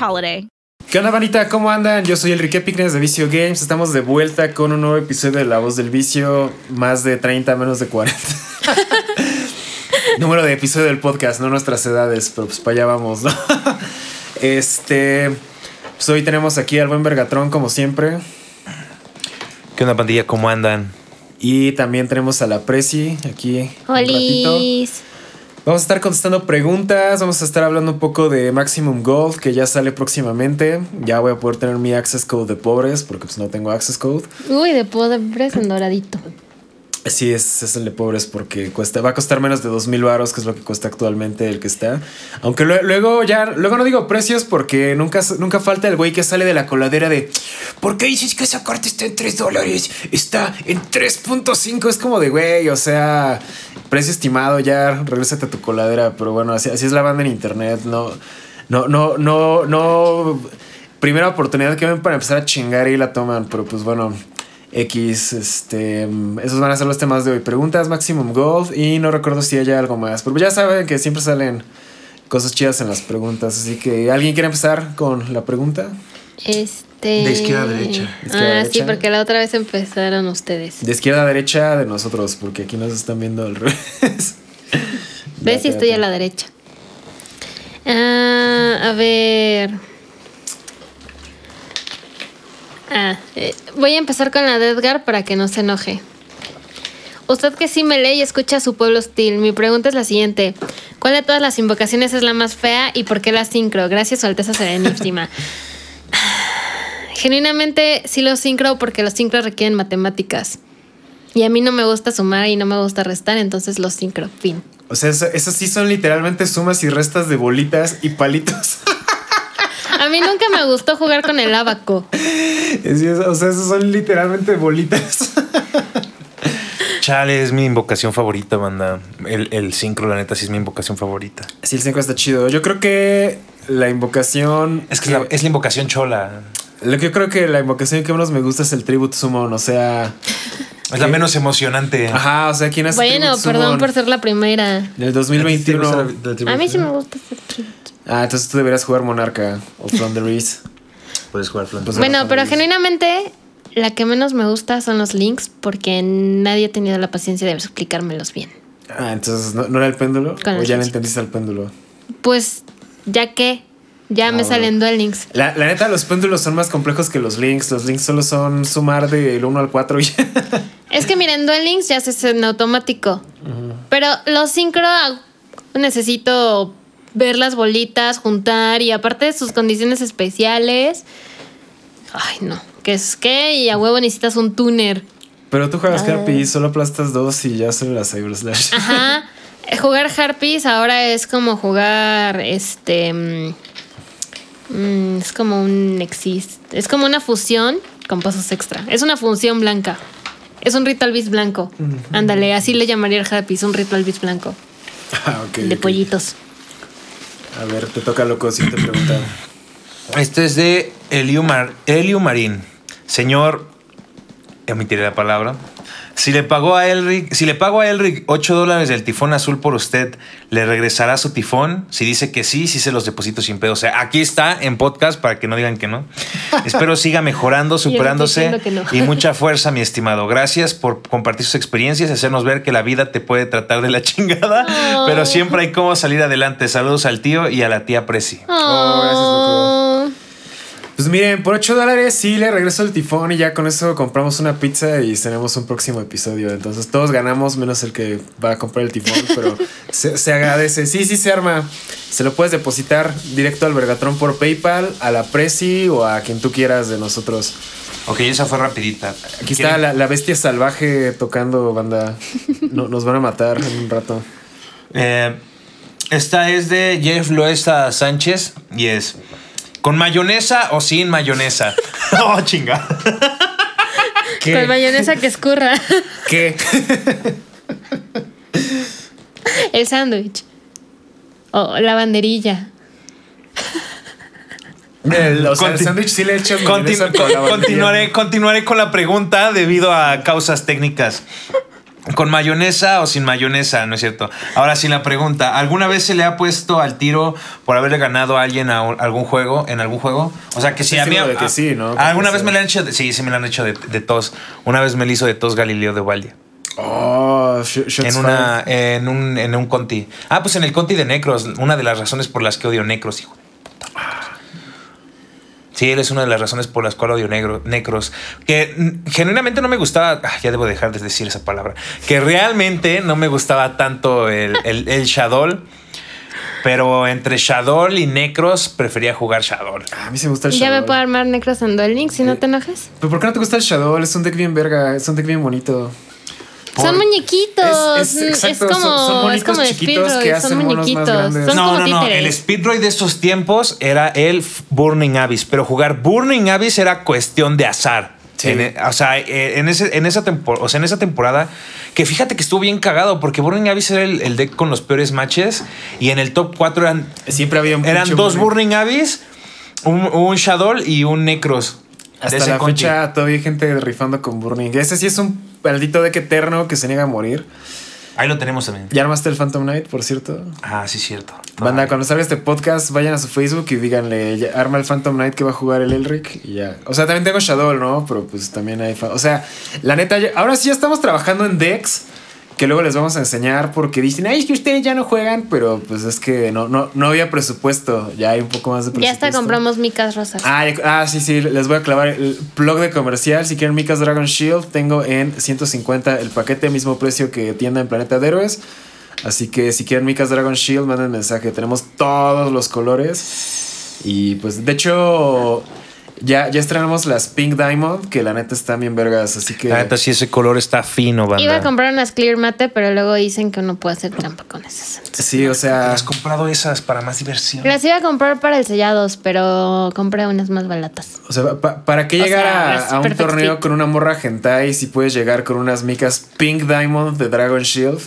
holiday. ¿Qué onda, Vanita? ¿Cómo andan? Yo soy Enrique Picnes de Vicio Games. Estamos de vuelta con un nuevo episodio de La Voz del Vicio. Más de 30, menos de 40. Número de episodio del podcast, no nuestras edades, pero pues para allá vamos, ¿no? este. Pues hoy tenemos aquí al buen Vergatrón, como siempre. ¿Qué onda, pandilla? ¿Cómo andan? Y también tenemos a la Prezi aquí. un ratito. Vamos a estar contestando preguntas, vamos a estar hablando un poco de Maximum Gold, que ya sale próximamente. Ya voy a poder tener mi access code de pobres, porque pues no tengo access code. Uy, de pobres en doradito. Sí, es, es el de pobres porque cuesta, va a costar menos de dos mil baros, que es lo que cuesta actualmente el que está. Aunque lue- luego ya, luego no digo precios porque nunca, nunca falta el güey que sale de la coladera de ¿Por qué dices que esa carta está en 3 dólares? Está en 3.5. Es como de güey, o sea, precio estimado, ya regrésate a tu coladera. Pero bueno, así, así es la banda en internet. No, no, no, no, no. Primera oportunidad que ven para empezar a chingar y la toman. Pero pues bueno, X, este, esos van a ser los temas de hoy. Preguntas, Maximum Gold y no recuerdo si hay algo más. Pero ya saben que siempre salen cosas chidas en las preguntas. Así que, ¿alguien quiere empezar con la pregunta? Este. De izquierda a derecha. De izquierda a Ah, sí, porque la otra vez empezaron ustedes. De izquierda a derecha de nosotros, porque aquí nos están viendo al revés. ¿Ves si estoy a la derecha? Ah, a ver. Ah, eh, voy a empezar con la de Edgar para que no se enoje. Usted que sí me lee y escucha a su pueblo hostil, mi pregunta es la siguiente. ¿Cuál de todas las invocaciones es la más fea y por qué la sincro? Gracias, Su Alteza Serenísima. Genuinamente sí lo sincro porque los sincro requieren matemáticas. Y a mí no me gusta sumar y no me gusta restar, entonces los sincro. Fin. O sea, esas sí son literalmente sumas y restas de bolitas y palitos. A mí nunca me gustó jugar con el abaco. Es- o sea, esos son literalmente bolitas. Chale, es mi invocación favorita, banda. El, el sincro, la neta, sí es mi invocación favorita. Sí, el 5 está chido. Yo creo que la invocación. Es que es la, es la invocación chola. Lo que yo creo que la invocación que menos me gusta es el Tribute Summon. O sea. Es la menos emocionante. Ajá, o sea, ¿quién hace Bueno, perdón por ser la primera. Del 2021. A mí sí me gusta hacer tributo. Ah, entonces tú deberías jugar Monarca o Reese. Puedes jugar Flan. Pues- Bueno, pero genuinamente la que menos me gusta son los links porque nadie ha tenido la paciencia de explicármelos bien. Ah, entonces ¿no, no era el péndulo? Con ¿O ya le entendiste al péndulo? Pues, ya que ya Ah, me bueno. salen dual links. La, la neta, los péndulos son más complejos que los links. Los links solo son sumar del 1 al 4 y. Es que miren, dual links ya se hace en automático. Pero los sincro ah, necesito ver las bolitas, juntar y aparte de sus condiciones especiales. Ay, no. ¿Qué es qué? Y a huevo necesitas un tuner. Pero tú juegas Ah. Harpy solo aplastas dos y ya sale la Cyber Slash. Ajá. Jugar Harpies ahora es como jugar este. mm, mm, es como un exist. Es como una fusión con pasos extra. Es una función blanca. Es un ritual bis blanco. Ándale, así le llamaría el Harpies, un ritual bis blanco. Ah, ok, de pollitos. A ver, te toca loco si te pregunta. Este es de Elio, Mar- Marín. Señor, omitiré la palabra. Si le pagó a Elric, si le pago a Elric 8 dólares del tifón azul por usted, ¿le regresará su tifón? Si dice que sí, sí se los deposito sin pedo. O sea, aquí está en podcast para que no digan que no. Espero siga mejorando, superándose no. y mucha fuerza, mi estimado. Gracias por compartir sus experiencias y hacernos ver que la vida te puede tratar de la chingada, Oh. pero siempre hay cómo salir adelante. Saludos al tío y a la tía Presi. Oh, gracias, Pues miren, por 8 dólares sí le regreso el tifón y ya con eso compramos una pizza y tenemos un próximo episodio. Entonces todos ganamos, menos el que va a comprar el tifón, pero se, se agradece. Sí, sí se arma. Se lo puedes depositar directo al Vergatron por PayPal, a la Prezi o a quien tú quieras de nosotros. Ok, esa fue rapidita. Aquí está la, la bestia salvaje tocando banda. No- nos van a matar en un rato. Eh, esta es de Jeff Loesa Sánchez y es ¿con mayonesa o sin mayonesa? oh, chinga. Con mayonesa que escurra. ¿Qué? El sándwich. O la banderilla. El, o sea, el sándwich sí le echas Continu- mayonesa con la bandilla. continuaré, continuaré con la pregunta debido a causas técnicas. ¿Con mayonesa o sin mayonesa? No es cierto. Ahora sí la pregunta. ¿Alguna vez se le ha puesto al tiro por haberle ganado a alguien a un- algún juego, en algún juego? O sea, que si Estoy a mí... de que sí, ¿no? ¿Alguna vez sí. me la han hecho? de- sí, sí me la han hecho de, de tos. Una vez me la hizo de tos Galileo de Valle. Oh, En, una, en, un, en un Conti. Ah, pues en el Conti de Necros. Una de las razones por las que odio Necros, hijo. Sí, él es una de las razones por las cuales odio negro, Necros. Que genuinamente no me gustaba. ah, ya debo dejar de decir esa palabra. Que realmente no me gustaba tanto el, el, el Shadow. Pero entre Shadow y Necros prefería jugar Shadow. A mí sí me gusta el Ya Shadow. me puedo armar Necros en Duel Link si no te enojas. ¿Pero por qué no te gusta el Shadow? Es un deck bien verga, es un deck bien bonito. Son muñequitos. Es- es- mm, exacto, es como, son- son es monitos como de chiquitos Speedroid, que son hacen más muñequitos. grandes. Son no, como no, no. El Speedroid de estos tiempos era el Burning Abyss, pero jugar Burning Abyss era cuestión de azar. Sí. En e- o sea, eh, en, ese, en, esa tempor- o sea, en esa temporada, que fíjate que estuvo bien cagado, porque Burning Abyss era el, el deck con los peores matches, y en el top 4 eran, Siempre había un eran dos Burning. Burning Abyss, un, un Shadow y un Necros. Hasta la conchi. fecha todavía hay gente rifando con Burning. Ese sí es un maldito deck eterno que se niega a morir. Ahí lo tenemos también. ¿Ya armaste el Phantom Knight, por cierto? Ah, sí, cierto. Banda, cuando salga este podcast, vayan a su Facebook y díganle, arma el Phantom Knight que va a jugar el Elric y ya. O sea, también tengo Shadow, ¿no? Pero pues también hay... O sea, la neta, ya- ahora sí ya estamos trabajando en decks que luego les vamos a enseñar porque dicen, ay, es que ustedes ya no juegan, pero pues es que no, no, no había presupuesto, ya hay un poco más de Ya presupuesto. hasta compramos micas rosas. Ah, ya- ah, sí, sí, les voy a clavar el blog de comercial. Si quieren Mika's Dragon Shield, tengo en 150 el paquete, mismo precio que tienda en Planeta de Héroes. Así que si quieren Mika's Dragon Shield, manden mensaje. Tenemos todos los colores. Y pues, de hecho, ya, ya estrenamos las Pink Diamond, que la neta están bien vergas. Así que. La neta, sí, ese color está fino, banda. Iba a comprar unas Clear Mate, pero luego dicen que uno puede hacer trampa con esas. Sí, o sea. Has comprado esas para más diversión. Las iba a comprar para el sellados, pero compré unas más baratas. O sea, pa- ¿para qué O llegar sea, a- un torneo fit. con una morra hentai si puedes llegar con unas micas Pink Diamond de Dragon Shield?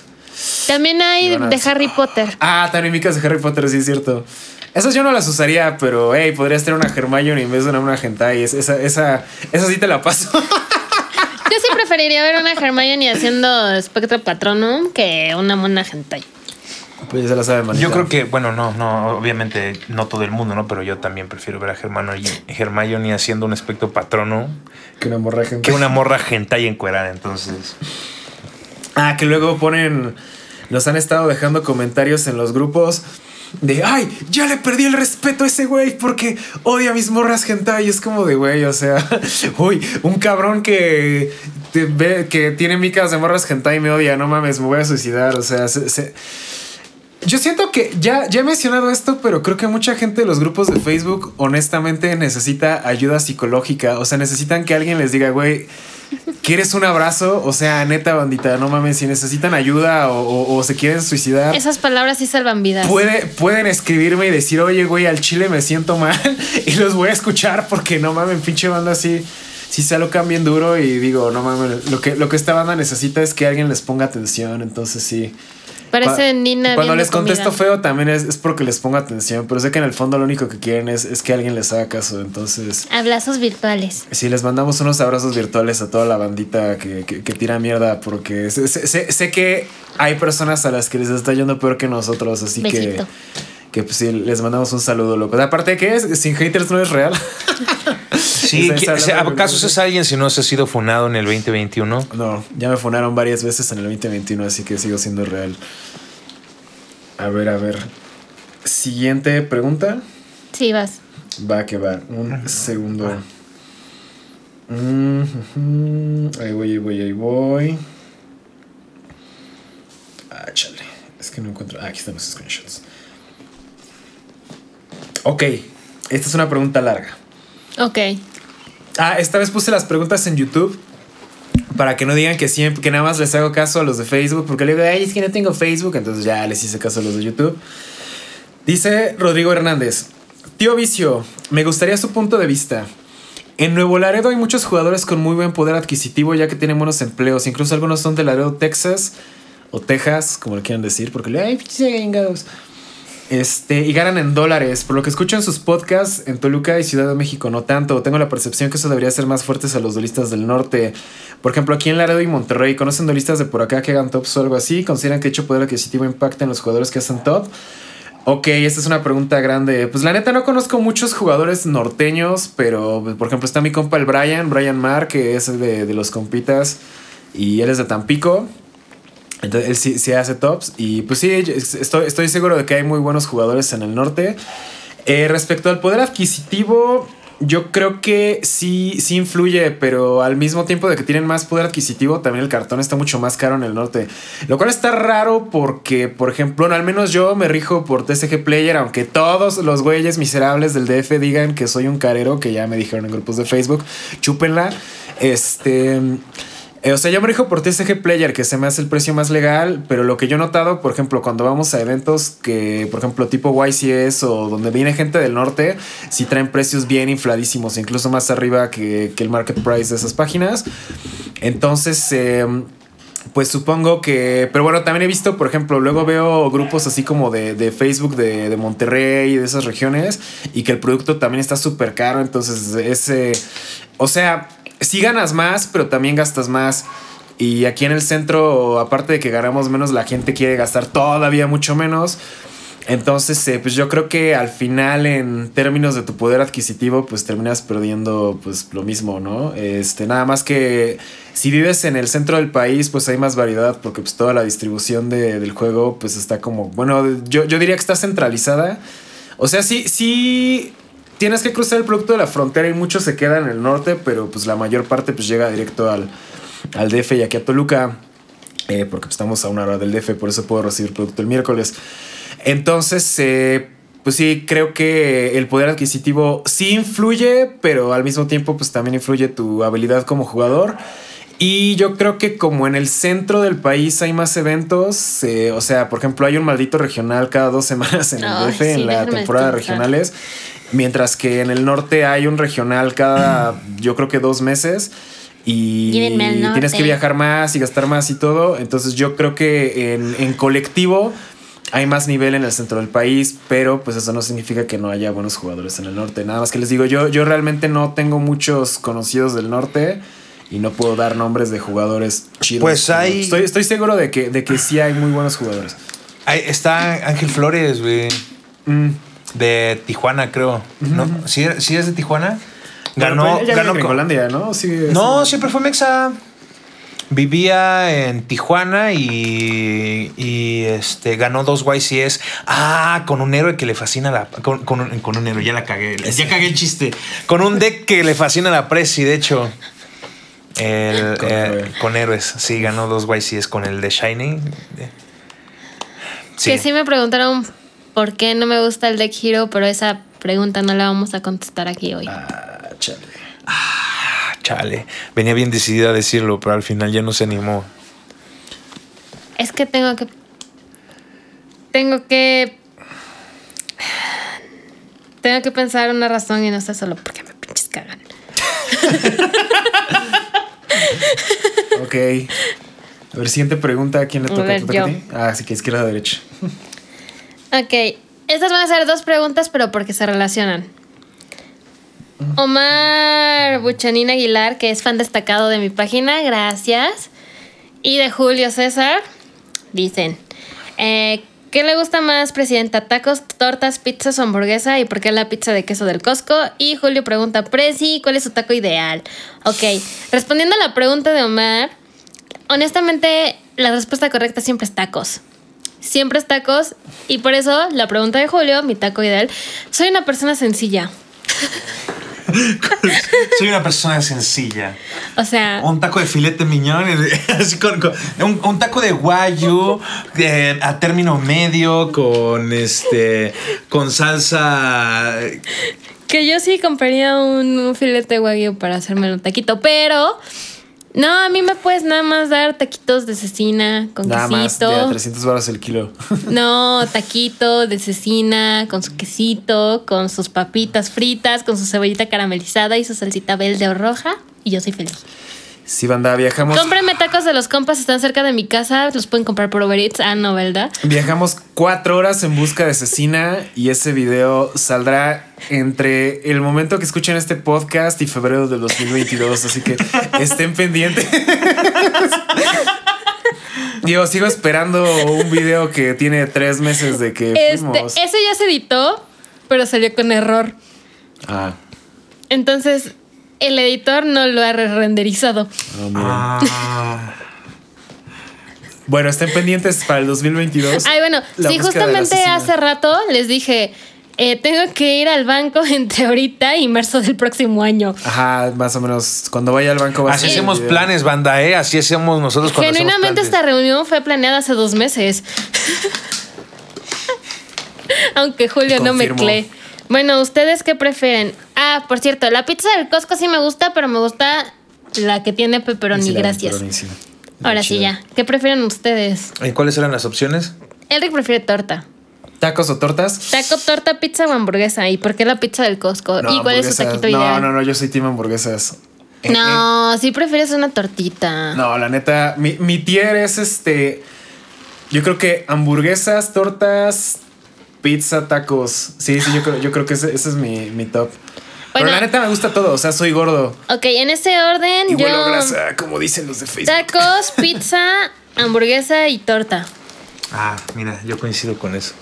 También hay de Harry Potter. Ah, también micas de Harry Potter, sí es cierto. Esas yo no las usaría, pero hey, podrías tener una Hermione en vez de una. Es- Esa, esa, esa sí te la paso. Yo sí preferiría ver una Hermione haciendo espectro patronum que una mona hentai. pues ya se la sabe, manita. Yo creo que, bueno, no, no, obviamente no todo el mundo, ¿no? Pero yo también prefiero ver a Hermione, Hermione haciendo un aspecto patrono Que una morra hentai. que una morra hentai encuerada, entonces. Ah, que luego ponen. Nos han estado dejando comentarios en los grupos de ay, ya le perdí el respeto a ese güey porque odia a mis morras hentai. Y es como de güey, o sea, uy, un cabrón que ve que tiene micas de morras hentai me odia, no mames, me voy a suicidar. O sea, se- se- yo siento que ya, ya he mencionado esto, pero creo que mucha gente de los grupos de Facebook honestamente necesita ayuda psicológica. O sea, necesitan que alguien les diga, güey, ¿quieres un abrazo? O sea, neta, bandita, no mames, si necesitan ayuda o, o- o se quieren suicidar. Esas palabras sí salvan vidas. Puede, pueden escribirme y decir, oye, güey, al chile me siento mal y los voy a escuchar porque no mames, pinche banda así. Si se alocan bien duro y digo, no mames, lo que, lo que esta banda necesita es que alguien les ponga atención. Entonces sí. Parece Nina Cuando les contesto comida. feo también es, es porque les pongo atención, pero sé que en el fondo lo único que quieren es, es que alguien les haga caso. Entonces, Abrazos virtuales. sí, les mandamos unos abrazos virtuales a toda la bandita que, que- que tira mierda, porque sé, sé- sé- sé que hay personas a las que les está yendo peor que nosotros, así que, Besito. que pues, sí, les mandamos un saludo, loco. Aparte de que es, sin haters no es real. Sí, Esa- esa ¿qui- hablando de- ¿acaso es alguien si no se ha sido funado en el 2021? No, ya me funaron varias veces en el 2021, así que sigo siendo real. A ver, a ver. Siguiente pregunta. Sí, vas. Va que va. Un segundo. Mm. Ahí voy, ahí voy, ahí voy. Ah, chale. Es que no encuentro. Ah, aquí están los screenshots. Ok. Esta es una pregunta larga. Ok. Ah, esta vez puse las preguntas en YouTube. Para que no digan que siempre, que nada más les hago caso a los de Facebook. Porque le digo, ay, es que no tengo Facebook. Entonces ya les hice caso a los de YouTube. Dice Rodrigo Hernández. Tío Vicio, me gustaría su punto de vista. En Nuevo Laredo hay muchos jugadores con muy buen poder adquisitivo ya que tienen buenos empleos. Incluso algunos son de Laredo, Texas o Texas, como le quieran decir, porque le ay, pinches gringados". Este, y ganan en dólares. Por lo que escucho en sus podcasts, en Toluca y Ciudad de México no tanto. Tengo la percepción que eso debería ser más fuertes a los duelistas del norte. Por ejemplo, aquí en Laredo y Monterrey, ¿conocen duelistas de por acá que hagan tops o algo así? ¿Consideran que dicho poder adquisitivo impacta en los jugadores que hacen top? Ok, esta es una pregunta grande. Pues la neta no conozco muchos jugadores norteños, pero por ejemplo está mi compa el Brian, Brian Mar, que es de, de los compitas y él es de Tampico. Entonces él sí, hace tops y pues sí, estoy, estoy seguro de que hay muy buenos jugadores en el norte. Eh, respecto al poder adquisitivo, yo creo que sí, sí influye, pero al mismo tiempo de que tienen más poder adquisitivo, también el cartón está mucho más caro en el norte. Lo cual está raro porque, por ejemplo, bueno, al menos yo me rijo por TCG Player, aunque todos los güeyes miserables del DF digan que soy un carero, que ya me dijeron en grupos de Facebook, chúpenla. Este. Eh, o sea, yo me rijo por TCG Player, que se me hace el precio más legal, pero lo que yo he notado, por ejemplo, cuando vamos a eventos que, por ejemplo, tipo YCS o donde viene gente del norte, sí traen precios bien infladísimos, incluso más arriba que, que el market price de esas páginas. Entonces, eh, pues supongo que. Pero bueno, también he visto, por ejemplo, luego veo grupos así como de, de Facebook de, de Monterrey y de esas regiones. Y que el producto también está súper caro. Entonces, ese. O sea, sí ganas más, pero también gastas más. Y aquí en el centro, aparte de que ganamos menos, la gente quiere gastar todavía mucho menos. Entonces, eh, pues yo creo que al final, en términos de tu poder adquisitivo, pues terminas perdiendo pues lo mismo, ¿no? Este, nada más que si vives en el centro del país, pues hay más variedad, porque pues toda la distribución de- del juego, pues está como, bueno, yo, yo diría que está centralizada. O sea, sí, sí tienes que cruzar el producto de la frontera y mucho se queda en el norte, pero pues la mayor parte pues llega directo al, al DF y aquí a Toluca. eh, porque pues, estamos a una hora del DF, por eso puedo recibir producto el miércoles. Entonces, eh, pues sí, creo que el poder adquisitivo sí influye, pero al mismo tiempo, pues también influye tu habilidad como jugador. Y yo creo que como en el centro del país hay más eventos, eh, o sea, por ejemplo, hay un maldito regional cada dos semanas en el DF, sí, en la temporada de descansar. regionales, mientras que en el norte hay un regional cada, yo creo que dos meses. Y tienes que viajar más y gastar más y todo. Entonces yo creo que en, en colectivo hay más nivel en el centro del país, pero pues eso no significa que no haya buenos jugadores en el norte. Nada más que les digo, yo, yo realmente no tengo muchos conocidos del norte y no puedo dar nombres de jugadores chidos. Pues hay- Estoy, estoy seguro de que, de que sí hay muy buenos jugadores. Ahí está Ángel Flores, güey. Mm. De Tijuana, creo. ¿No? ¿Sí, sí es de Tijuana? Ganó, Pero, pues, ya ganó Gringolandia, ¿no? Sí, No, sí. siempre fue Mexa. Vivía en Tijuana y, y, este ganó dos YCS. Ah, con un héroe que le fascina la. Con, con un, con un héroe, ya la cagué. Ya cagué el chiste. Con un deck que le fascina la Prezi, de hecho. El, Con eh, héroe. con héroes. Sí, ganó dos YCS con el de Shining. Sí. Que sí me preguntaron por qué no me gusta el deck Hero, pero esa pregunta no la vamos a contestar aquí hoy. Ah, chale. Ah, chale. Venía bien decidida a decirlo, pero al final ya no se animó. Es que tengo que. Tengo que. Tengo que pensar una razón y no está solo porque me pinches cagan. Ok. A ver, siguiente pregunta. ¿A quién le A toca? ver, ¿Te toca a yo. ti? Ah, sí que izquierda derecha. Ok. Estas van a ser dos preguntas, pero porque se relacionan. Omar Buchanín Aguilar, que es fan destacado de mi página, gracias. Y de Julio César, dicen: eh, ¿Qué le gusta más, Presidenta? ¿Tacos, tortas, pizzas o hamburguesa? ¿Y por qué la pizza de queso del Costco? Y Julio pregunta: Presi, ¿cuál es su taco ideal? Ok, respondiendo a la pregunta de Omar, honestamente, la respuesta correcta siempre es tacos siempre es tacos. Y por eso la pregunta de Julio, mi taco ideal, soy una persona sencilla. Soy una persona sencilla. O sea, Un taco de filete miñón, así con, con- un, un taco de guayu eh, a término medio con este con salsa. que yo sí compraría un, un filete de wagyu para hacerme un taquito, pero no, a mí me puedes nada más dar taquitos de cecina con Nada más de a quesito. 300 baros el kilo. No, taquito de cecina con su quesito, con sus papitas fritas, con su cebollita caramelizada y su salsita verde o roja. Y yo soy feliz. Sí, banda, viajamos. Cómprenme tacos de los compas, están cerca de mi casa, los pueden comprar por Uber Eats. Ah, no, ¿verdad? Viajamos cuatro horas en busca de Cecina y ese video saldrá entre el momento que escuchen este podcast y febrero del 2022. Así que estén pendientes. Digo, sigo esperando un video que tiene tres meses de que Este, fuimos. ese ya se editó, pero salió con error. Ah, Entonces, el editor no lo ha renderizado. oh, miren. Ah, Bueno, estén pendientes para el 2022. Ay, bueno, sí, justamente hace rato les dije, eh, tengo que ir al banco entre ahorita y marzo del próximo año. Ajá, más o menos. Cuando vaya al banco va a así hacemos video. planes, banda, ¿eh? Así hacemos nosotros cuando Genuinamente esta reunión fue planeada hace dos meses. Aunque Julio no me cree. Bueno, ¿ustedes qué prefieren? Ah, por cierto, la pizza del Costco sí me gusta, pero me gusta la que tiene pepperoni, gracias. pepperoni, sí. Ahora sí ya. ¿Qué prefieren ustedes? ¿Y cuáles eran las opciones? Enric prefiere torta. ¿Tacos o tortas? Taco, torta, pizza o hamburguesa. ¿Y por qué la pizza del Costco? No, ¿Y cuál es su taquito no, ideal? No, no, yo soy team hamburguesas. Eh, No, sí prefieres una tortita. eh, No, la neta, mi, mi tier es este. Yo creo que hamburguesas, tortas, pizza, tacos. Sí, sí, yo creo, yo creo que ese, ese es mi, mi top. Pero la neta me gusta todo, o sea, soy gordo. Ok, en ese orden Y yo... vuelo grasa, como dicen los de Facebook. Tacos, pizza, hamburguesa y torta. Ah, mira, yo coincido con eso.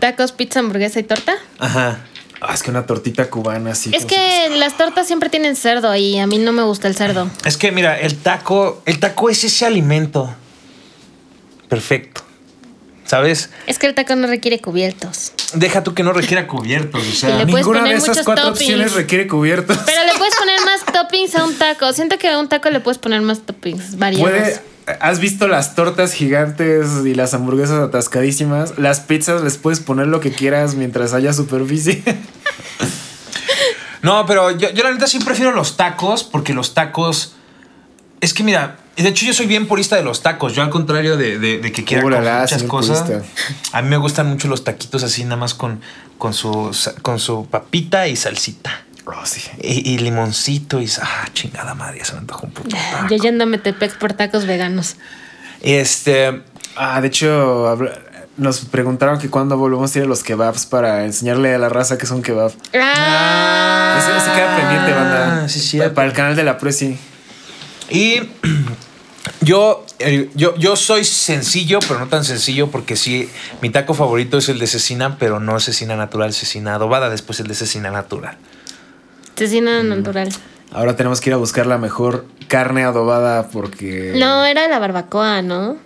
Tacos, pizza, hamburguesa y torta. Ajá. Ah, es que una tortita cubana así. Es que las tortas siempre tienen cerdo y a mí no me gusta el cerdo. Es que mira, el taco, el taco es ese alimento perfecto. ¿Sabes? Es que el taco no requiere cubiertos. Deja tú que no requiera cubiertos, o sea. Ninguna de esas muchos cuatro toppings. opciones requiere cubiertos. Pero le puedes poner más toppings a un taco. Siento que a un taco le puedes poner más toppings variados. Puede, ¿Has visto las tortas gigantes y las hamburguesas atascadísimas? Las pizzas les puedes poner lo que quieras mientras haya superficie. No, pero yo, yo la neta sí prefiero los tacos porque los tacos. Es que mira, de hecho yo soy bien purista de los tacos. Yo al contrario de, de- de que quiera comer muchas cosas. purista. A mí me gustan mucho los taquitos así nada más con, con, su, con su papita y salsita. Oh, sí. Y, y limoncito y... Ah, chingada madre, se me antojó un puto taco. Yo yendo a Metepec por tacos veganos. Este... Ah, de hecho, nos preguntaron que cuándo volvemos a ir a los kebabs para enseñarle a la raza que es un kebab. Ah, Ese, ese queda pendiente, banda. Ah, sí, cierto. Para el canal de la Presi. Y yo, eh, yo, yo soy sencillo, pero no tan sencillo, porque sí, mi taco favorito es el de cecina, pero no cecina natural, cecina adobada, después el de cecina natural. Cecina Mm. natural. Ahora tenemos que ir a buscar la mejor carne adobada porque... No, era la barbacoa, ¿no?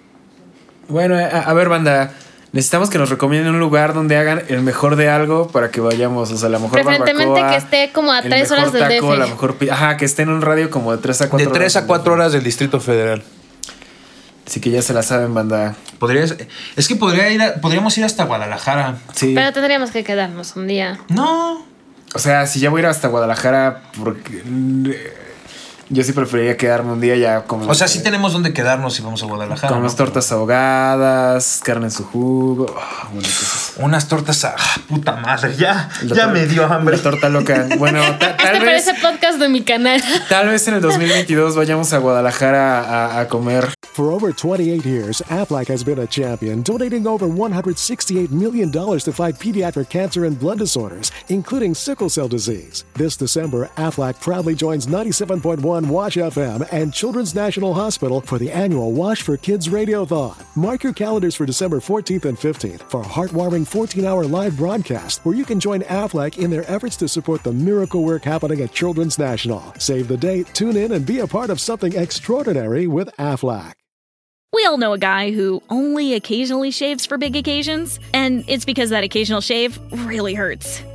Bueno, a, a ver, banda. Necesitamos que nos recomienden un lugar donde hagan el mejor de algo para que vayamos. O sea, la mejor Preferentemente barbacoa, que esté como a el tres mejor horas del taco, DF. La mejor pi- Ajá, que esté en un radio como de 3 a 4 De 3 a 4 horas del Distrito Federal. Así que ya se la saben, banda. Podrías, es que podría ir a- podríamos ir hasta Guadalajara. Sí. Pero tendríamos que quedarnos un día. No. O sea, si ya voy a ir hasta Guadalajara, porque. Yo sí preferiría quedarme un día ya como. O sea, sí tenemos donde quedarnos si vamos a Guadalajara. Con ¿no? unas tortas ahogadas, carne en su jugo. ah, bueno. Unas tortas a ah, puta madre. Ya, La ya me dio hambre. La torta loca. Bueno, ta- Este tal vez. parece podcast de mi canal. Tal vez en el 2022 vayamos a Guadalajara a, a comer. For over 28 years, Aflac has been a champion, donating over $168 million to fight pediatric cancer and blood disorders, including sickle cell disease. This December, Aflac proudly joins 97.1 Wash FM and Children's National Hospital for the annual Wash for Kids Radiothon. Mark your calendars for December 14th and 15th for a heartwarming 14 hour live broadcast where you can join Aflac in their efforts to support the miracle work happening at Children's National. Save the date, tune in, and be a part of something extraordinary with Aflac. We all know a guy who only occasionally shaves for big occasions, and it's because that occasional shave really hurts.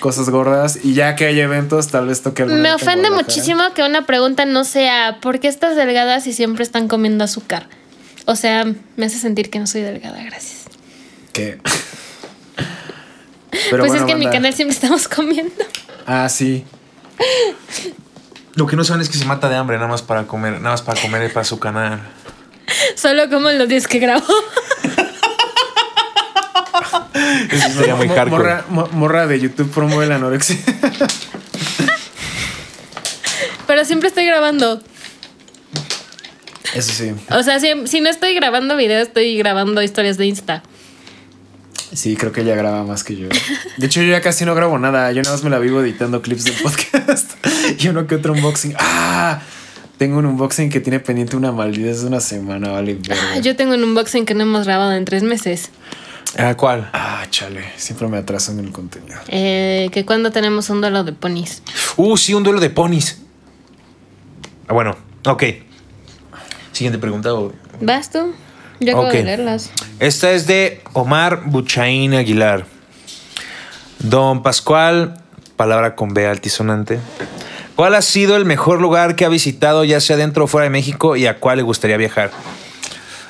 Cosas gordas y ya que hay eventos, tal vez toque Me ofende muchísimo que una pregunta no sea ¿por qué estás delgada si siempre están comiendo azúcar? O sea, me hace sentir que no soy delgada, gracias. ¿Qué? pues es que en mi canal siempre estamos comiendo. Ah, sí. Lo que no saben es que se mata de hambre nada más para comer, nada más para comer para su canal. Solo como en los días que grabo. Eso sería muy hardcore. Morra, mo- morra de YouTube promueve la anorexia. Pero siempre estoy grabando. Eso sí. O sea, si, si no estoy grabando video, estoy grabando historias de Insta. Sí, creo que ella graba más que yo. De hecho, yo ya casi no grabo nada. Yo nada más me la vivo editando clips de podcast. y uno que otro unboxing. ¡Ah! Tengo un unboxing que tiene pendiente una maldita de una semana, vale. Ah, Yo tengo un unboxing que no hemos grabado en tres meses. Ah, ¿Cuál? Ah, chale. Siempre me atraso en el contenido. Eh, que cuando tenemos un duelo de ponis. Uh, sí, un duelo de ponis. Ah, bueno, ok. Siguiente pregunta. o- ¿Vas tú? Yo acabo Ok. de leerlas. Esta es de Omar Buchaín Aguilar. Don Pascual, palabra con B altisonante. ¿Cuál ha sido el mejor lugar que ha visitado, ya sea dentro o fuera de México, y a cuál le gustaría viajar?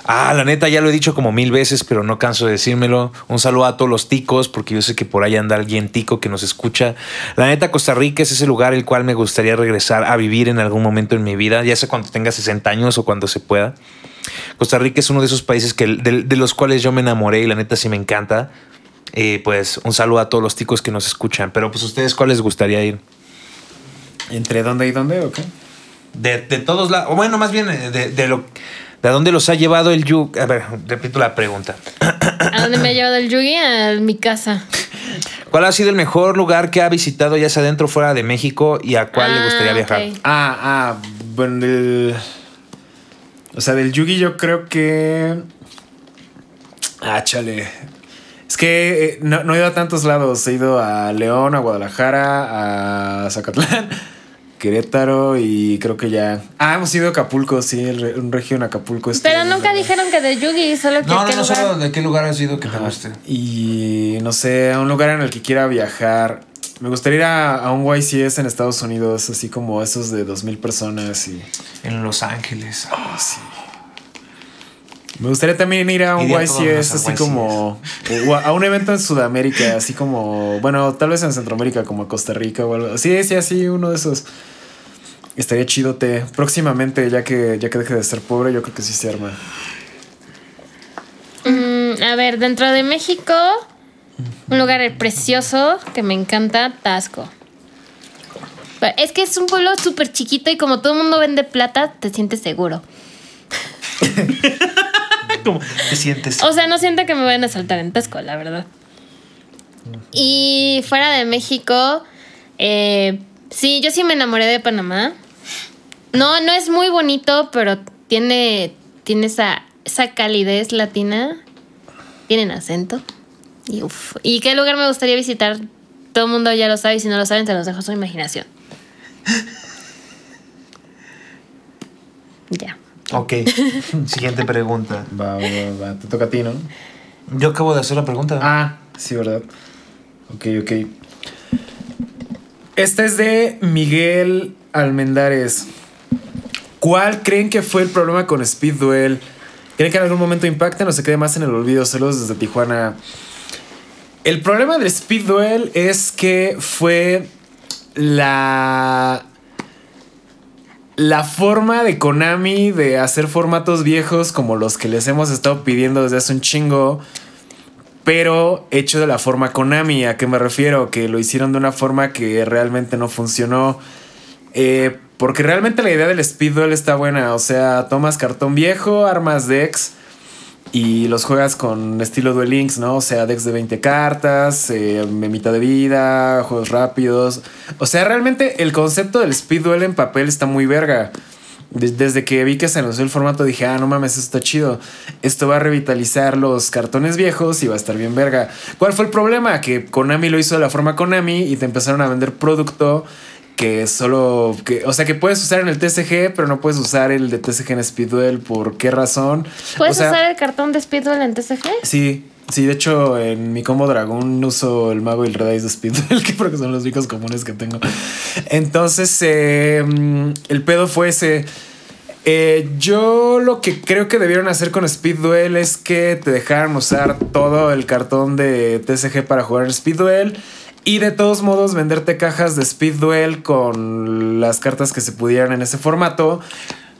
Ah, la neta, ya lo he dicho como mil veces, pero no canso de decírmelo. Un saludo a todos los ticos, porque yo sé que por ahí anda alguien tico que nos escucha. La neta, Costa Rica es ese lugar el cual me gustaría regresar a vivir en algún momento en mi vida, ya sea cuando tenga 60 años o cuando se pueda. Costa Rica es uno de esos países que, de, de los cuales yo me enamoré y la neta sí me encanta. Eh, pues un saludo a todos los ticos que nos escuchan. Pero pues ustedes, ¿cuál les gustaría ir? ¿Entre dónde y dónde o qué? De, de todos lados, o bueno, más bien eh, de, de lo... ¿De dónde los ha llevado el yug? A ver, repito la pregunta. ¿A dónde me ha llevado el Yugi? A mi casa. ¿Cuál ha sido el mejor lugar que ha visitado, ya sea dentro o fuera de México, y a cuál le Ah, gustaría viajar? ok. Ah, ah, bueno, del. O sea, del Yugi yo creo que. Ah, chale. Es que eh, no, no he ido a tantos lados. He ido a León, a Guadalajara, a Zacatlán, Querétaro y creo que ya. Ah, hemos ido a Acapulco, sí, el re- un regio en Acapulco. estuvo Pero nunca dijeron que de Yugi, solo que qué lugar. de qué lugar has ido que te guste. Y no sé, a un lugar en el que quiera viajar. Me gustaría ir a, a un YCS en Estados Unidos, así como esos de 2000 personas y. En Los Ángeles. Ah, sí. Me gustaría también ir a un YCS así YCS. como o a un evento en Sudamérica, así como, bueno, tal vez en Centroamérica como Costa Rica o algo. Sí, sí, así uno de esos. Estaría chidote. Próximamente, ya que ya que deje de ser pobre, yo creo que sí se arma. Mm, a ver, dentro de México, un lugar precioso que me encanta, Tasco. Es que es un pueblo súper chiquito y como todo el mundo vende plata, te sientes seguro. ¿Cómo te sientes? O sea, no siento que me vayan a saltar en Tasco, la verdad. Y fuera de México, eh, sí, yo sí me enamoré de Panamá. No, no es muy bonito, pero tiene, tiene esa, esa calidez latina. Tienen acento. Y, uf. ¿Y qué lugar me gustaría visitar? Todo el mundo ya lo sabe y si no lo saben, te los dejo a su imaginación. Ya. Ok. Siguiente pregunta. Va, va, va, va. Te toca a ti, ¿no? Yo acabo de hacer la pregunta. Ah, sí, ¿verdad? Ok, ok. Esta es de Miguel Almendares. ¿Cuál creen que fue el problema con Speed Duel? ¿Creen que en algún momento impacten o se quede más en el olvido? Saludos desde Tijuana. El problema del Speed Duel es que fue la la forma de Konami de hacer formatos viejos como los que les hemos estado pidiendo desde hace un chingo, pero hecho de la forma Konami. ¿A qué me refiero? Que lo hicieron de una forma que realmente no funcionó. Eh, porque realmente la idea del Speed Duel está buena. O sea, tomas cartón viejo, armas decks y los juegas con estilo Duel Links, ¿no? O sea, decks de 20 cartas, eh, mitad de vida, juegos rápidos. O sea, realmente el concepto del Speed Duel en papel está muy verga. de- desde que vi que se anunció el formato dije, ah, no mames, esto está chido. Esto va a revitalizar los cartones viejos y va a estar bien verga. ¿Cuál fue el problema? Que Konami lo hizo de la forma Konami y te empezaron a vender producto que solo, que, o sea, que puedes usar en el TCG, pero no puedes usar el de TCG en Speedwell. ¿Por qué razón? ¿Puedes O sea, usar el cartón de Speedball en TCG? Sí, sí, de hecho en mi combo dragón uso el mago y el red Eyes de Speedwell, que porque son los únicos comunes que tengo. Entonces, eh, mm, el pedo fue ese. Eh, yo lo que creo que debieron hacer con Speedduel es que te dejaran usar todo el cartón de TCG para jugar en Speedduel. Y de todos modos venderte cajas de Speedduel con las cartas que se pudieran en ese formato.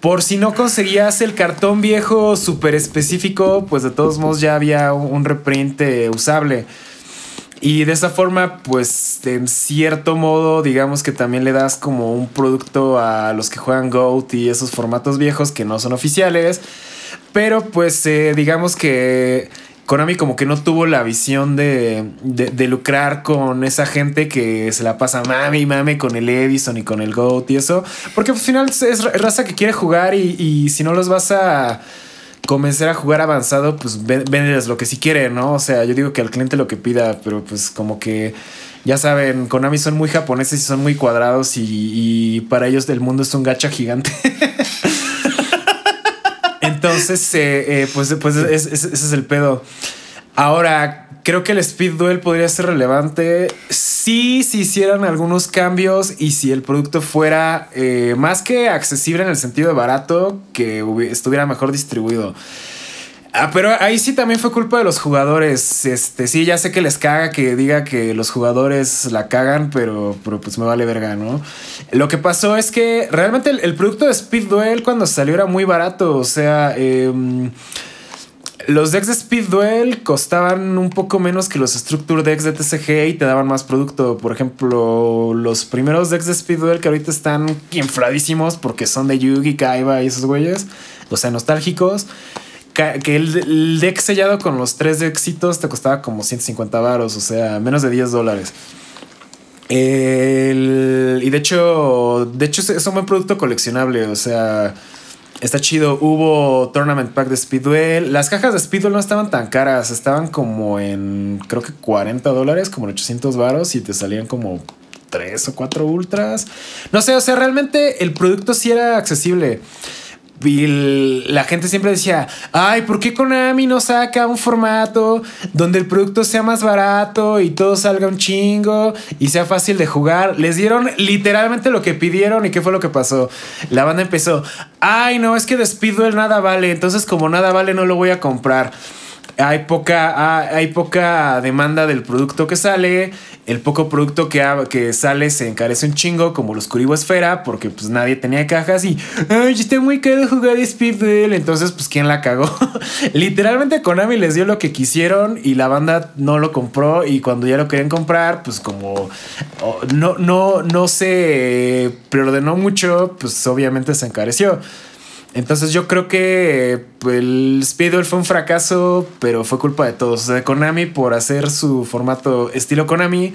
Por si no conseguías el cartón viejo súper específico, pues de todos modos ya había un reprint usable. Y de esa forma, pues en cierto modo, digamos que también le das como un producto a los que juegan GOAT y esos formatos viejos que no son oficiales. Pero pues eh, digamos que Konami como que no tuvo la visión de, de- lucrar con esa gente que se la pasa mame y mame con el Edison y con el GOAT y eso. Porque al final es ra- raza que quiere jugar y, y si no los vas a convencer a jugar avanzado, pues véndeles lo que sí quieren, ¿no? O sea, yo digo que al cliente lo que pida, pero pues como que ya saben, Konami son muy japoneses y son muy cuadrados y, y para ellos el mundo es un gacha gigante. Entonces, eh, eh, pues, pues es- es- ese es el pedo. Ahora, creo que el Speed Duel podría ser relevante si se hicieran algunos cambios y si el producto fuera eh, más que accesible en el sentido de barato, que estuviera mejor distribuido. Ah, pero ahí sí también fue culpa de los jugadores. Este, sí, ya sé que les caga que diga que los jugadores la cagan, pero, pero pues me vale verga, ¿no? Lo que pasó es que realmente el, producto de Speed Duel cuando salió era muy barato. O sea, em, los decks de Speed Duel costaban un poco menos que los Structure decks de TCG y te daban más producto. Por ejemplo, los primeros decks de Speed Duel que ahorita están infladísimos porque son de Yugi, Kaiba y esos güeyes, o sea, nostálgicos. Que el, deck sellado con los tres éxitos te costaba como 150 varos, o sea, menos de 10 dólares. El- y de hecho, de hecho es un buen producto coleccionable, o sea, está chido. Hubo Tournament Pack de Speedwell. Las cajas de Speedwell no estaban tan caras, estaban como en, creo que 40 dólares, como en 800 varos y te salían como 3 o 4 ultras. No sé, o sea, realmente el producto sí era accesible. Y el- la gente siempre decía, ay, ¿por qué Konami no saca un formato donde el producto sea más barato y todo salga un chingo y sea fácil de jugar? Les dieron literalmente lo que pidieron y qué fue lo que pasó. La banda empezó, ay, no, es que de Speedwell nada vale, entonces como nada vale no lo voy a comprar. Hay poca, hay poca demanda del producto que sale. El poco producto que, sale se encarece un chingo, como los Esfera, porque pues nadie tenía cajas y ay, está muy caro jugar Speedball. Entonces, pues, ¿quién la cagó? Literalmente Konami les dio lo que quisieron y la banda no lo compró. Y cuando ya lo querían comprar, pues, como no, no, no se preordenó mucho, pues obviamente se encareció. Entonces yo creo que el Speedball fue un fracaso, pero fue culpa de todos. O sea, de Konami por hacer su formato estilo Konami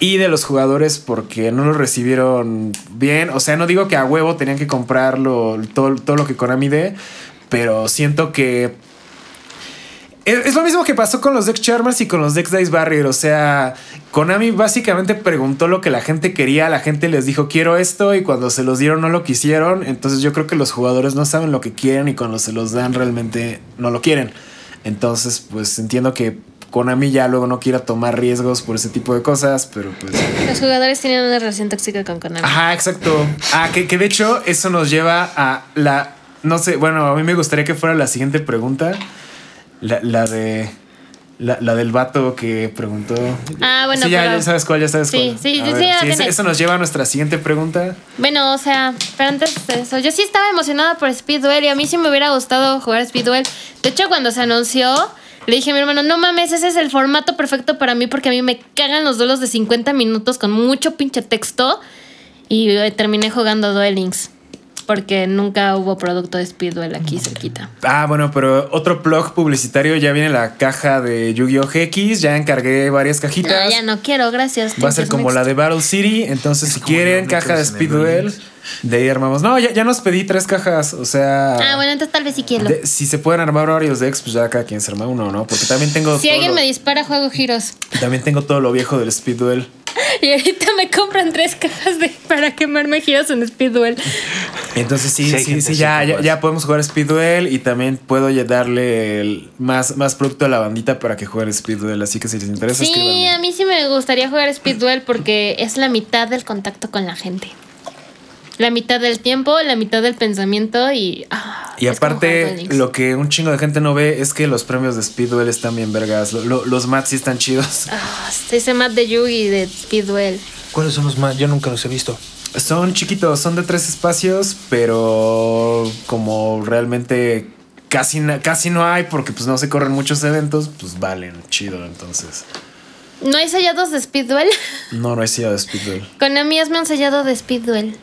y de los jugadores porque no lo recibieron bien. O sea, no digo que a huevo tenían que comprarlo todo, todo lo que Konami dé, pero siento que es, lo mismo que pasó con los Deck Charmers y con los Deck Dice Barrier. O sea, Konami básicamente preguntó lo que la gente quería. La gente les dijo, quiero esto. Y cuando se los dieron, no lo quisieron. Entonces, yo creo que los jugadores no saben lo que quieren. Y cuando se los dan, realmente no lo quieren. Entonces, pues entiendo que Konami ya luego no quiera tomar riesgos por ese tipo de cosas. Pero pues. Los jugadores tienen una relación tóxica con Konami. Ajá, exacto. Ah, que, que de hecho, eso nos lleva a la. No sé, bueno, a mí me gustaría que fuera la siguiente pregunta. La, la de. La, la del vato que preguntó. Ah, bueno, Sí, ya, pero- ya sabes cuál, ya sabes Sí, cuál. sí, sí, ver, sí, ya eso, nos lleva a nuestra siguiente pregunta. Bueno, o sea, pero antes de eso, yo sí estaba emocionada por Speedwell y a mí sí me hubiera gustado jugar Speedwell. De hecho, cuando se anunció, le dije a mi hermano, no mames, ese es el formato perfecto para mí porque a mí me cagan los duelos de 50 minutos con mucho pinche texto y eh, terminé jugando Duel Links porque nunca hubo producto de Speedwell aquí cerquita. Ah, bueno, pero otro blog publicitario ya viene la caja de Yu-Gi-Oh! GX. Ya encargué varias cajitas. No, ya no quiero, gracias. Va a ser como Next. la de Battle City. Entonces, si quieren caja de Speedwell, Duel De ahí armamos. No, ya, ya nos pedí tres cajas. O sea. Ah, bueno, entonces tal vez sí quiero. de- si se pueden armar varios decks, pues ya cada quien se arma uno, ¿no? Porque también tengo. Si alguien lo- me dispara, juego giros. También tengo todo lo viejo del Speed Duel. Y ahorita me compran tres cajas de para quemarme giros en Speed Duel. Entonces sí, Sí, sí, sí, ya, ya, podemos jugar Speed Duel y también puedo ya darle el- más, más producto a la bandita para que jueguen Speed Duel. Así que si les interesa, Sí, escríbanme. a mí sí me gustaría jugar Speed Duel porque es la mitad del contacto con la gente. La mitad del tiempo, la mitad del pensamiento y. ah, Y aparte, lo que un chingo de gente no ve es que los premios de Speed Duel están bien vergas. Lo- lo- los mats sí están chidos. Ah, ese mat de Yugi de Speed Duel. ¿Cuáles son los más? Yo nunca los he visto. Son chiquitos, son de tres espacios, pero como realmente casi, casi no hay porque pues no se corren muchos eventos, pues valen chido. Entonces, ¿No hay sellados de Speed Duel? no, no hay silla de Speed Duel. Konami, hazme un sellado de Speed Duel.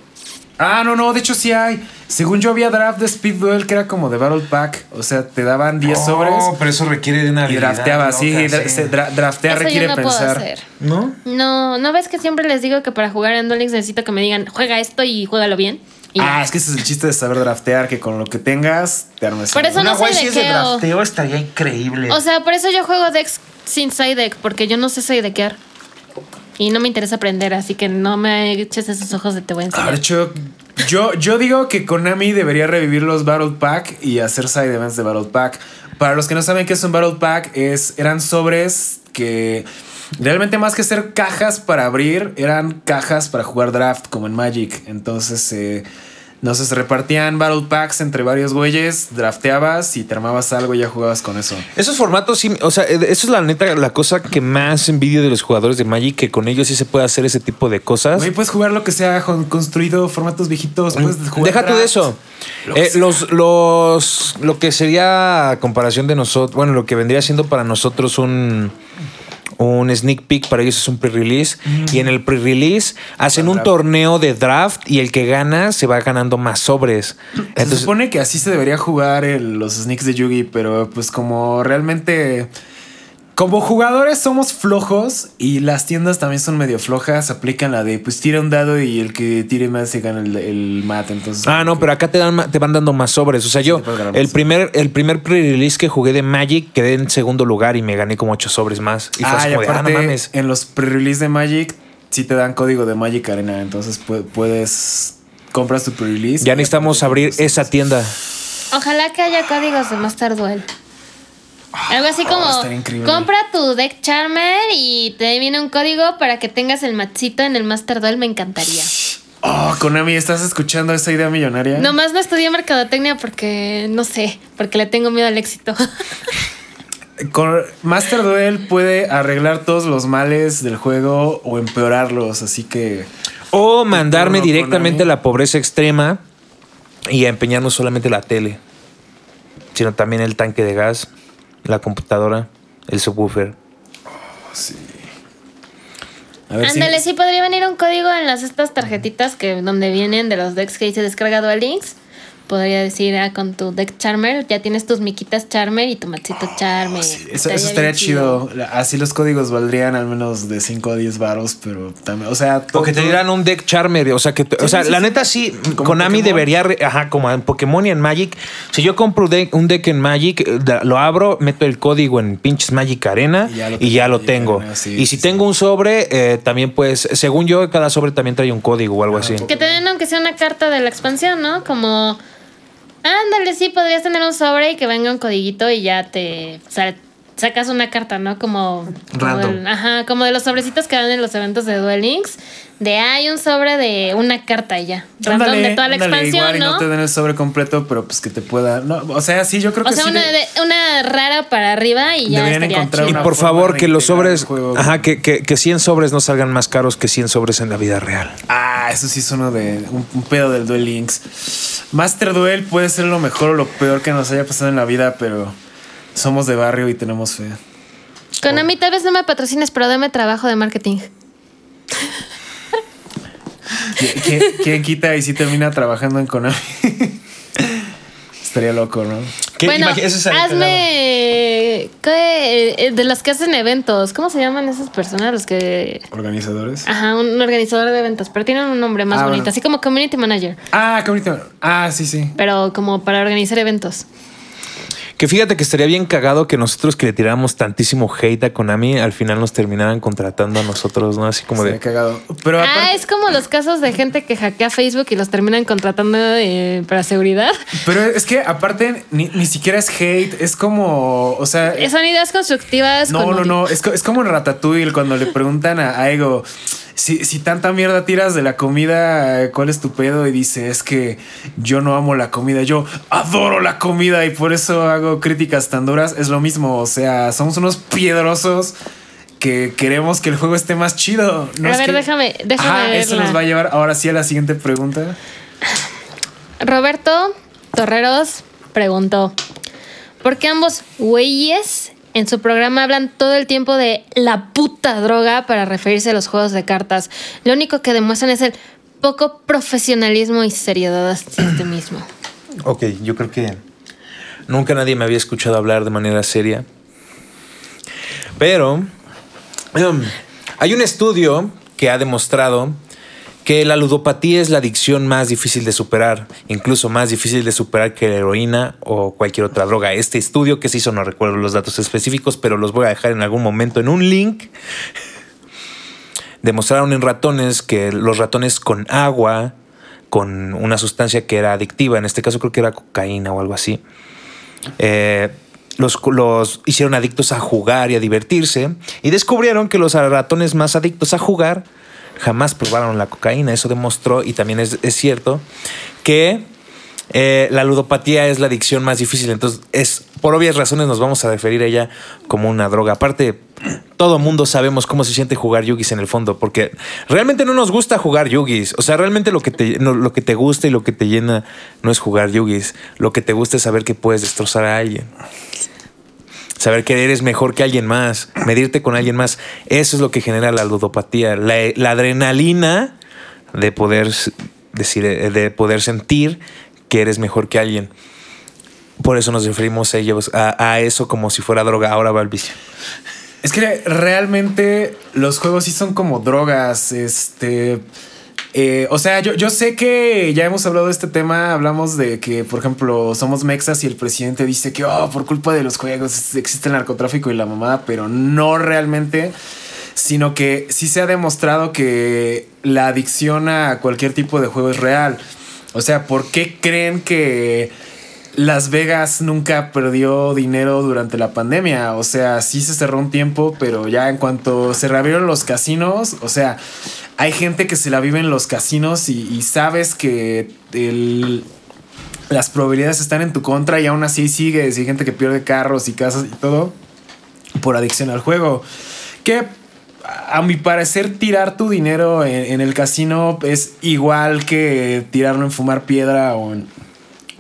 Ah, no, no, de hecho sí hay. Según yo había draft de Speed Duel que era como de Battle Pack. O sea, te daban 10 sobres Oh, pero eso requiere de una y habilidad. drafteabas. Sí, dra- draftear Eso requiere yo no puedo pensar. hacer. ¿No? No, ¿no ves que siempre les digo que para jugar en Duel Links necesito que me digan, juega esto y juégalo bien? Y ya. Ah, es que ese es el chiste de saber draftear, que con lo que tengas te armes. Por eso no sé guay de si es de qué drafteo estaría increíble. O sea, por eso yo juego decks sin side deck, porque yo no sé side deckear. Y no me interesa aprender, así que no me eches esos ojos de te voy a enseñar. hecho, yo, yo digo que Konami debería revivir los Battle Pack y hacer side events de Battle Pack. Para los que no saben qué es un Battle Pack, es, eran sobres que realmente más que ser cajas para abrir, eran cajas para jugar draft, como en Magic. Entonces, eh, no sé, se repartían Battle Packs entre varios güeyes, drafteabas y te armabas algo y ya jugabas con eso. Esos formatos sí, o sea, eh, eso es la neta, la cosa que más envidio de los jugadores de Magic, que con ellos sí se puede hacer ese tipo de cosas. Güey, puedes jugar lo que sea con- construido, formatos viejitos, puedes jugar Mm, Deja tú de eso. lo Eh, los, los, lo que sería a comparación de nosotros, bueno, lo que vendría siendo para nosotros un, un sneak peek, para ellos es un pre-release. Y en el pre-release hacen un torneo de draft y el que gana se va ganando más sobres. se supone que así se debería jugar el- los sneaks de Yugi, pero pues como realmente... Como jugadores somos flojos y las tiendas también son medio flojas, aplican la de pues tira un dado y el que tire más se gana el, el mat. Entonces, Ah, no, pero acá te dan te van dando más sobres. O sea, yo el primer, el primer pre-release que jugué de Magic quedé en segundo lugar y me gané como ocho sobres más. Y fue ah, y como de, ah, no aparte, mames. en los pre-release de Magic sí te dan código de Magic Arena, entonces pu- puedes compras tu pre-release. Ya necesitamos aparte abrir esa tienda. Ojalá que haya códigos de Master Duel. Algo así como estaría increíble. compra tu deck Charmer y te viene un código para que tengas el matcito en el Master Duel, me encantaría. Oh, Konami, ¿estás escuchando esa idea millonaria? Nomás no estudié mercadotecnia porque no sé, porque le tengo miedo al éxito. Con Master Duel puede arreglar todos los males del juego o empeorarlos, así que O mandarme directamente a la pobreza extrema y a empeñar no solamente la tele, sino también el tanque de gas, la computadora, el subwoofer. a ver si- Ándale, sí podría venir un código en las estas tarjetitas que donde vienen de los decks que dice descarga Duel Links. Podría decir, ah, con tu deck Charmer, ya tienes tus miquitas Charmer y tu machito Charmer. Eso, eso estaría chido. Así los códigos valdrían al menos de 5 a 10 varos, pero también, o sea, O que te todo- dieran un deck charmer, o sea que, te- o Sí, sea, sí, la sí. neta sí, Como Konami Pokémon. debería, re- ajá, como en Pokémon y en Magic, si yo compro un deck, un deck en Magic, eh, lo abro, meto el código en pinches Magic Arena Y ya lo y ya tengo, lo Magic tengo. Arena, sí, y si sí, tengo un sobre, eh, también pues, según yo, cada sobre también trae un código o algo así. Que te den aunque sea una carta de la expansión, ¿no? Como, ándale, sí, podrías tener un sobre y que venga un codiguito y ya te sea, sacas una carta, ¿no? Como, como Random. ajá, como de los sobrecitos que dan en los eventos de Duel Links. De hay un sobre de una carta y ya. Random Ándale, de toda la ándale, expansión, igual y ¿no? no te den el sobre completo, pero pues que te pueda. No, o sea, sí, yo creo o que sea, sí. una, de- de- una rara para arriba y ya Deberían encontrar Y chido. por favor, que los sobres, juego. ajá, que, que, que 100 sobres no salgan más caros que 100 sobres en la vida real. Ah, eso sí es uno de un, un pedo del Duel Links. Master Duel puede ser lo mejor o lo peor que nos haya pasado en la vida, pero somos de barrio y tenemos fe. Konami, tal vez no me patrocines, pero dame trabajo de marketing. ¿Qui- ¿Quién, quién quita y si termina trabajando en Konami? Estaría loco, ¿no? ¿Qué? Bueno, es hazme. ¿qué? Eh, De las que hacen eventos. ¿Cómo se llaman esas personas? Los que. Organizadores. Ajá, un organizador de eventos, pero tienen un nombre más Ah, bonito, bueno. así como community manager, Ah, qué bonito. Ah, sí, sí. pero como para organizar eventos. Que fíjate que estaría bien cagado que nosotros que le tiráramos tantísimo hate a Konami, al final nos terminaran contratando a nosotros, ¿no? Así como Estaría de. cagado. Pero Ah, aparte- es como los casos de gente que hackea Facebook y los terminan contratando eh, para seguridad. Pero es que aparte ni, ni siquiera es hate, es como, o sea, Son ideas constructivas. no, con- no, no, es, es como en Ratatouille cuando le preguntan a, a Ego, si, si tanta mierda tiras de la comida, ¿cuál es tu pedo? Y dice, es que yo no amo la comida, yo adoro la comida y por eso hago críticas tan duras. Es lo mismo, o sea, somos unos piedrosos que queremos que el juego esté más chido. A es ver, que- déjame- déjame Ajá, eso nos va a llevar ahora sí a la siguiente pregunta. Roberto Torreros preguntó: ¿Por qué ambos güeyes en su programa hablan todo el tiempo de la puta droga para referirse a los juegos de cartas? Lo único que demuestran es el poco profesionalismo y seriedad hacia este mismo. Ok, yo creo que nunca nadie me había escuchado hablar de manera seria. Pero em, hay un estudio que ha demostrado que la ludopatía es la adicción más difícil de superar, incluso más difícil de superar que la heroína o cualquier otra droga. Este estudio que se hizo, no recuerdo los datos específicos, pero los voy a dejar en algún momento en un link. Demostraron en ratones que los ratones con agua, con una sustancia que era adictiva, en este caso creo que era cocaína o algo así, eh, los, los hicieron adictos a jugar y a divertirse y descubrieron que los ratones más adictos a jugar jamás probaron la cocaína. Eso demostró, y también es, es cierto, que eh, la ludopatía es la adicción más difícil. Entonces, es por obvias razones nos vamos a referir a ella como una droga. Aparte, todo mundo sabemos cómo se siente jugar yugis en el fondo, porque realmente no nos gusta jugar yugis. O sea, realmente lo que te, lo que te gusta y lo que te llena no es jugar yugis. Lo que te gusta es saber que puedes destrozar a alguien. Saber que eres mejor que alguien más, medirte con alguien más. Eso es lo que genera la ludopatía, la, adrenalina de poder decir, eh, de poder sentir que eres mejor que alguien. Por eso nos referimos a ellos, a, a eso como si fuera droga. Ahora va el vicio. Es que realmente los juegos sí son como drogas. Este. Eh, o sea, yo, yo sé que ya hemos hablado de este tema. Hablamos de que, por ejemplo, somos mexas y el presidente dice que oh, por culpa de los juegos existe el narcotráfico y la mamada, pero no realmente. Sino que sí se ha demostrado que la adicción a cualquier tipo de juego es real. O sea, ¿por qué creen que las Vegas nunca perdió dinero durante la pandemia. O sea, sí se cerró un tiempo, pero ya en cuanto se reabrieron los casinos, o sea, hay gente que se la vive en los casinos y, y sabes que el- las probabilidades están en tu contra y aún así sigues. Y hay gente que pierde carros y casas y todo por adicción al juego. Que a mi parecer tirar tu dinero en, en el casino es igual que tirarlo en fumar piedra o en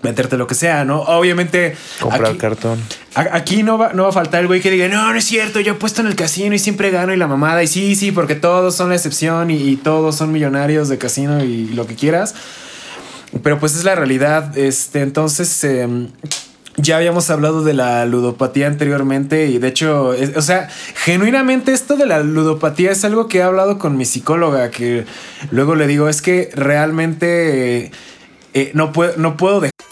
meterte lo que sea, ¿no? Obviamente Comprar aquí, cartón. Aquí no va, no va a faltar el güey que diga, no, no es cierto, yo he puesto en el casino y siempre gano y la mamada. Y sí, sí, porque todos son la excepción y, todos son millonarios de casino y lo que quieras. Pero pues es la realidad. Este, entonces, em, ya habíamos hablado de la ludopatía anteriormente y de hecho, o sea, genuinamente esto de la ludopatía es algo que he hablado con mi psicóloga, que luego le digo, es que realmente eh, no, puedo, no puedo dejar.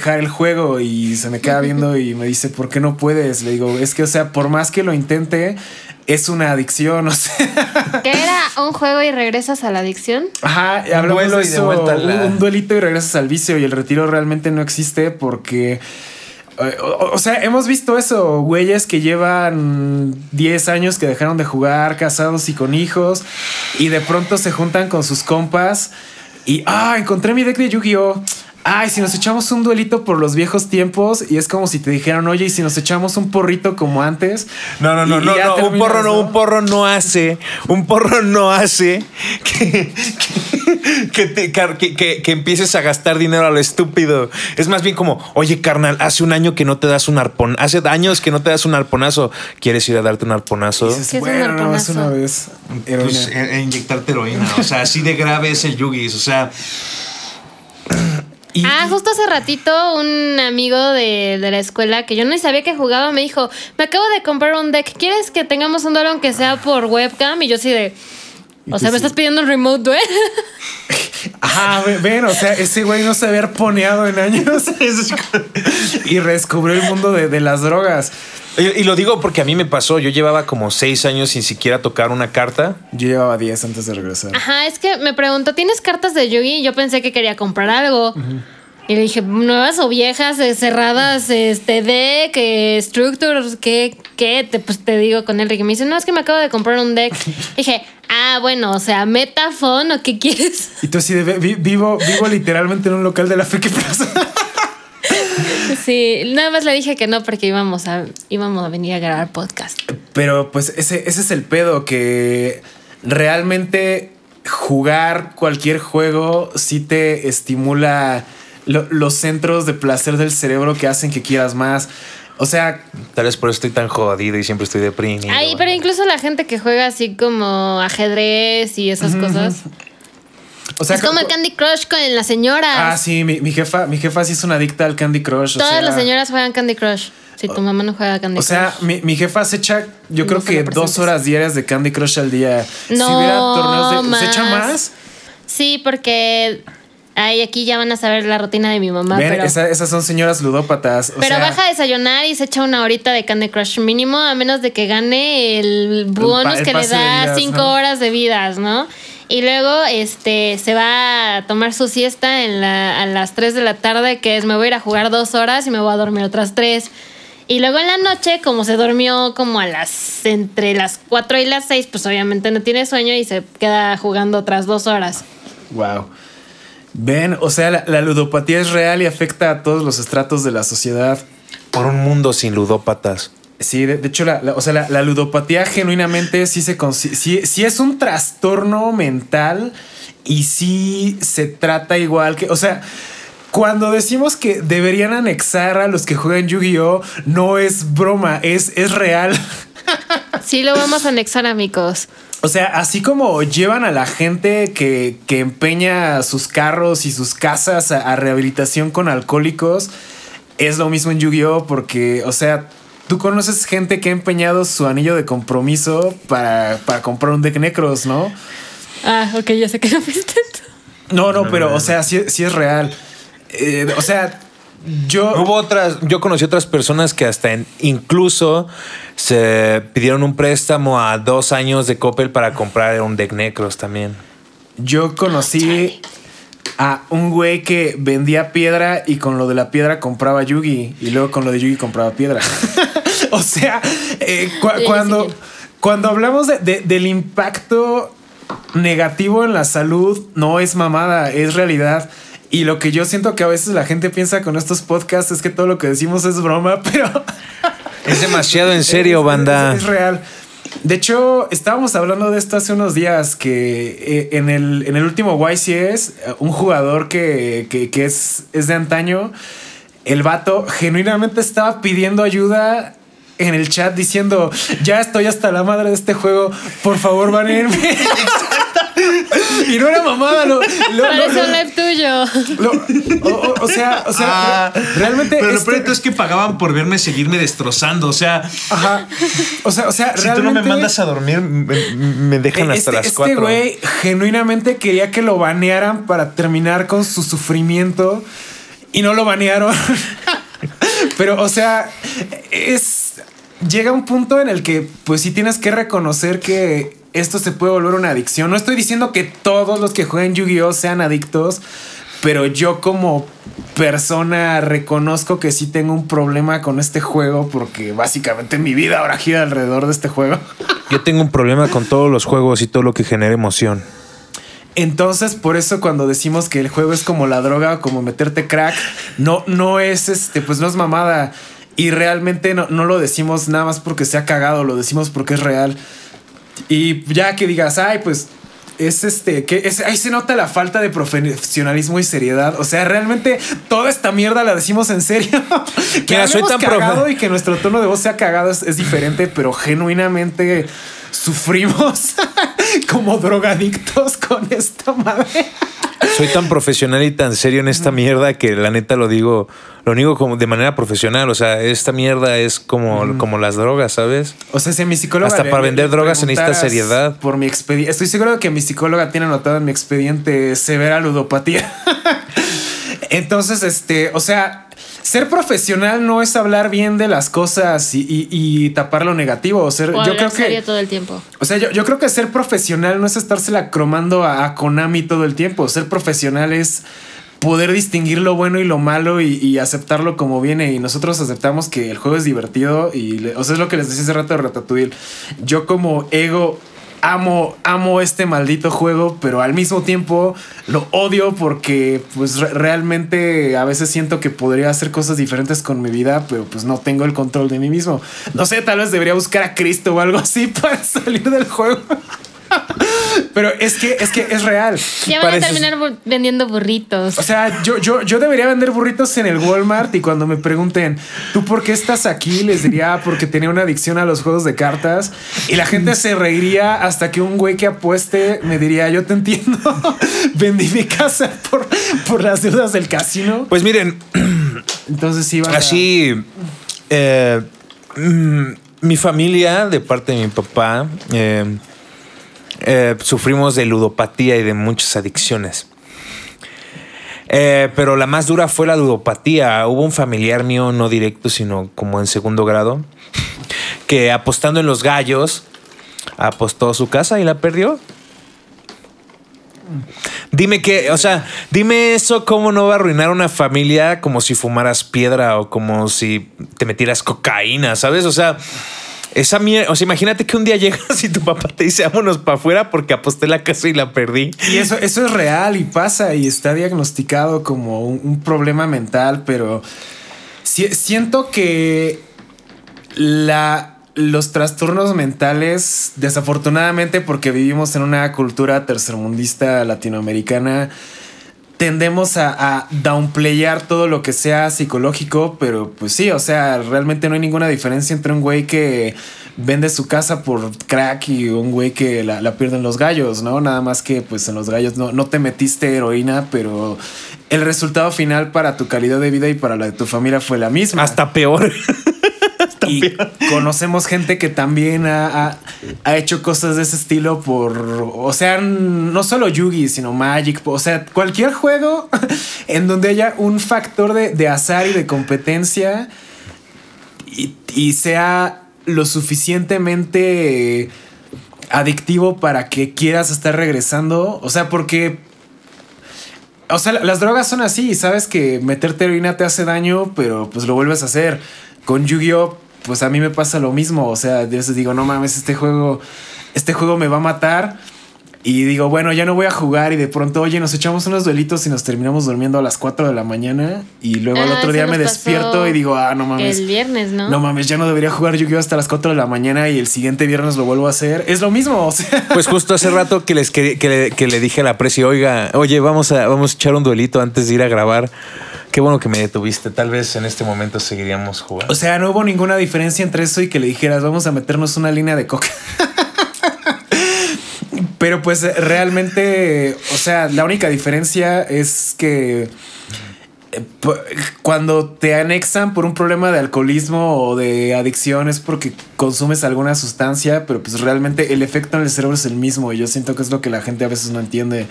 Dejar el juego y se me queda viendo y me dice, ¿por qué no puedes? Le digo, es que, o sea, por más que lo intente, es una adicción, o sea. ¿Qué era un juego y regresas a la adicción? Ajá, hablamos duelo de y de eso, vuelta a la- un, un duelito y regresas al vicio y el retiro realmente no existe porque... eh, O, o sea, hemos visto eso, güeyes que llevan 10 años que dejaron de jugar, casados y con hijos, y de pronto se juntan con sus compas y, ah, encontré mi deck de Yu-Gi-Oh! Ay, si nos echamos un duelito por los viejos tiempos y es como si te dijeran, oye, y si nos echamos un porrito como antes. No, no, no, no, no, un porro no, un porro no hace, un porro no hace que, que, que te- que- que- que empieces a gastar dinero a lo estúpido. Es más bien como, oye, carnal, hace un año que no te das un arpón, hace años que no te das un arponazo. ¿Quieres ir a darte un arponazo? Dices, ¿Qué es un bueno, no, es una vez. heroína". Pues, e- e inyectarte heroína. O sea, así de grave es el yugis. O sea, Y- Ah, justo hace ratito un amigo de, de la escuela que yo no sabía que jugaba me dijo, me acabo de comprar un deck, ¿quieres que tengamos un duelo aunque sea por webcam? Y yo así de... O sea, me sí. estás pidiendo un remote duel. Ajá, ve- ven, o sea, ese güey no se había arponeado en años y redescubrió el mundo de, de las drogas. y, y lo digo porque a mí me pasó. Yo llevaba como seis años sin siquiera tocar una carta. Yo llevaba 10 antes de regresar. Ajá, es que me preguntó, ¿tienes cartas de Yugi? Yo pensé que quería comprar algo. Y le dije, nuevas o viejas, eh, cerradas, este deck, eh, structures, ¿qué? ¿Qué? Te, pues te digo con Enrique. Me dice, no, es que me acabo de comprar un deck. dije, ah, bueno, o sea, metafon o qué quieres. Y tú así de vi- vivo, vivo literalmente en un local de la Friki Plaza. Sí, nada más le dije que no porque íbamos a, íbamos a venir a grabar podcast. Pero pues ese, ese es el pedo, que realmente jugar cualquier juego sí te estimula lo- los centros de placer del cerebro que hacen que quieras más. O sea, Tal vez por eso estoy tan jodido y siempre estoy deprimido. Ay, pero incluso la gente que juega así como ajedrez y esas cosas. o sea es como el Candy Crush con las señoras. Ah, sí, mi, mi jefa, mi jefa sí es una adicta al Candy Crush. o Todas sea- las señoras juegan Candy Crush. Si tu mamá no juega Candy O sea, Crush. mi, mi jefa se echa, yo No creo que dos horas diarias de Candy Crush al día. si No, hubiera torneos de. ¿Se echa más. más? Sí, porque. Ay, aquí ya van a saber la rutina de mi mamá. Ven, pero esa- esas son señoras ludópatas. o pero sea, baja a desayunar y se echa una horita de Candy Crush mínimo, a menos de que gane el bonus el que le da vidas, cinco ¿no? horas de vidas, ¿no? Y luego este se va a tomar su siesta en la- a las 3 de la tarde, que es me voy a ir a jugar dos horas y me voy a dormir otras tres. Y luego en la noche, como se durmió como a las entre las 4 y las 6, pues obviamente no tiene sueño y se queda jugando otras dos horas. Wow. Ven, o sea, la, la ludopatía es real y afecta a todos los estratos de la sociedad. Por un mundo sin ludópatas. Sí, de, de hecho, la, la- o sea, la, la ludopatía genuinamente sí, se sí, sí es un trastorno mental y sí se trata igual que, o sea, cuando decimos que deberían anexar a los que juegan Yu-Gi-Oh, no es broma, es, es real. Sí, lo vamos a anexar, amigos. O sea, así como llevan a la gente que, que empeña sus carros y sus casas a, a rehabilitación con alcohólicos, es lo mismo en Yu-Gi-Oh! Porque, o sea, tú conoces gente que ha empeñado su anillo de compromiso para, para comprar un deck Necros, ¿no? Ah, ok, ya sé que no viste. No, no, pero, o sea, sí, sí es real. Eh, o sea, yo. Hubo otras, yo conocí otras personas que hasta en- incluso se pidieron un préstamo a dos años de Coppel para comprar un deck Necros también. Yo conocí a un güey que vendía piedra y con lo de la piedra compraba Yugi y luego con lo de Yugi compraba piedra. o sea, eh, cu- Sí, cuando, sí. cuando hablamos de- de- del impacto negativo en la salud, no es mamada, es realidad. Y lo que yo siento que a veces la gente piensa con estos podcasts es que todo lo que decimos es broma, pero... Es demasiado en serio, banda. Es, es real. De hecho, estábamos hablando de esto hace unos días, que eh, en, el, en el último YCS, eh, un jugador que, que- que es, es de antaño, el vato genuinamente estaba pidiendo ayuda en el chat diciendo, ya estoy hasta la madre de este juego, por favor, banenme. y no era mamada, lo, lo- lo- Parece un live tuyo. lo- o, o- o sea, o sea, Ah, re- realmente... Pero lo este- peor es que pagaban por verme seguirme destrozando. O sea, Ajá. O sea, o sea, Si tú no me mandas a dormir, me, me dejan hasta este, las este cuatro. güey genuinamente quería que lo banearan para terminar con su sufrimiento. y no lo banearon. Pero, o sea, es. Llega un punto en el que, pues sí tienes que reconocer que esto se puede volver una adicción. No estoy diciendo que todos los que jueguen Yu-Gi-Oh! sean adictos, pero yo como persona reconozco que sí tengo un problema con este juego porque básicamente mi vida ahora gira alrededor de este juego. Yo tengo un problema con todos los juegos y todo lo que genera emoción. Entonces, por eso cuando decimos que el juego es como la droga, como meterte crack, no, no es este, pues no es mamada. Y realmente no, no lo decimos nada más porque sea cagado, lo decimos porque es real. Y ya que digas, ay, pues es este, que es, ahí se nota la falta de profesionalismo y seriedad. O sea, realmente toda esta mierda la decimos en serio. que Mira, soy tan cagado profe- y que nuestro tono de voz sea cagado es, es diferente, pero genuinamente sufrimos como drogadictos con esta madre. Soy tan profesional y tan serio en esta mierda que la neta lo digo, lo digo como de manera profesional. O sea, esta mierda es como, como las drogas, ¿sabes? O sea, si a mi psicóloga. Hasta para vender drogas se necesita seriedad. Por mi expediente. Estoy seguro de que mi psicóloga tiene anotado en mi expediente severa ludopatía. Entonces, este, o sea, ser profesional no es hablar bien de las cosas y, y- y tapar lo negativo. O ser, O yo creo que. todo el tiempo. O sea, yo, yo creo que ser profesional no es estársela cromando a, a Konami todo el tiempo. Ser profesional es poder distinguir lo bueno y lo malo y, y aceptarlo como viene. Y nosotros aceptamos que el juego es divertido y, le- o sea, es lo que les decía hace rato de Ratatouille. Yo como ego amo, amo este maldito juego, pero al mismo tiempo lo odio porque pues re- realmente a veces siento que podría hacer cosas diferentes con mi vida, pero pues no tengo el control de mí mismo. No sé, tal vez debería buscar a Cristo o algo así para salir del juego. Pero es que es que es real. Ya van Pareces- a terminar bu- vendiendo burritos. O sea, yo, yo, yo debería vender burritos en el Walmart y cuando me pregunten, ¿tú por qué estás aquí? Les diría "Ah, porque tenía una adicción a los juegos de cartas y la gente se reiría hasta que un güey que apueste me diría, yo te entiendo, vendí mi casa por, por las deudas del casino. Pues miren, Entonces sí, van a- así, eh, mm, mi familia, de parte de mi papá, eh, eh, sufrimos de ludopatía y de muchas adicciones. Eh, pero la más dura fue la ludopatía. Hubo un familiar mío, no directo, sino como en segundo grado, que apostando en los gallos, apostó su casa y la perdió. Dime que, o sea, dime eso cómo no va a arruinar una familia como si fumaras piedra o como si te metieras cocaína, ¿sabes? O sea, esa mierda, o sea, imagínate que un día llegas y tu papá te dice vámonos para afuera porque aposté la casa y la perdí. Y eso, eso es real y pasa y está diagnosticado como un, problema mental, pero si- siento que la, los trastornos mentales, desafortunadamente porque vivimos en una cultura tercermundista latinoamericana, tendemos a, downplayar todo lo que sea psicológico, pero pues sí, o sea, realmente no hay ninguna diferencia entre un güey que vende su casa por crack y un güey que la, la pierde en los gallos, ¿no? Nada más que pues en los gallos no, no te metiste heroína, pero el resultado final para tu calidad de vida y para la de tu familia fue la misma. Hasta peor. Y conocemos gente que también ha, ha- ha hecho cosas de ese estilo por, o sea, no solo Yugi, sino Magic, o sea, cualquier juego en donde haya un factor de, de azar y de competencia y, y sea lo suficientemente adictivo para que quieras estar regresando, o sea, porque... O sea, las drogas son así, sabes que meterte heroína te hace daño, pero pues lo vuelves a hacer. Con Yu-Gi-Oh, pues a mí me pasa lo mismo. O sea, a veces digo, no mames, este juego, este juego me va a matar. Y digo, bueno, ya no voy a jugar. Y de pronto, oye, nos echamos unos duelitos y nos terminamos durmiendo a las 4 de la mañana. Y luego al Ah, otro día me despierto y digo, ah, no mames. El viernes, ¿no? No mames, ya no debería jugar Yu-Gi-Oh hasta las 4 de la mañana y el siguiente viernes lo vuelvo a hacer. Es lo mismo, o sea. Pues justo hace rato que les quería- que le, que le dije a la presi, oiga, oye, vamos a, vamos a echar un duelito antes de ir a grabar. Qué bueno que me detuviste. Tal vez en este momento seguiríamos jugando. O sea, no hubo ninguna diferencia entre eso y que le dijeras, vamos a meternos una línea de coca. Pero pues realmente, o sea, la única diferencia es que eh, cuando te anexan por un problema de alcoholismo o de adicción es porque consumes alguna sustancia, pero pues realmente el efecto en el cerebro es el mismo y yo siento que es lo que la gente a veces no entiende.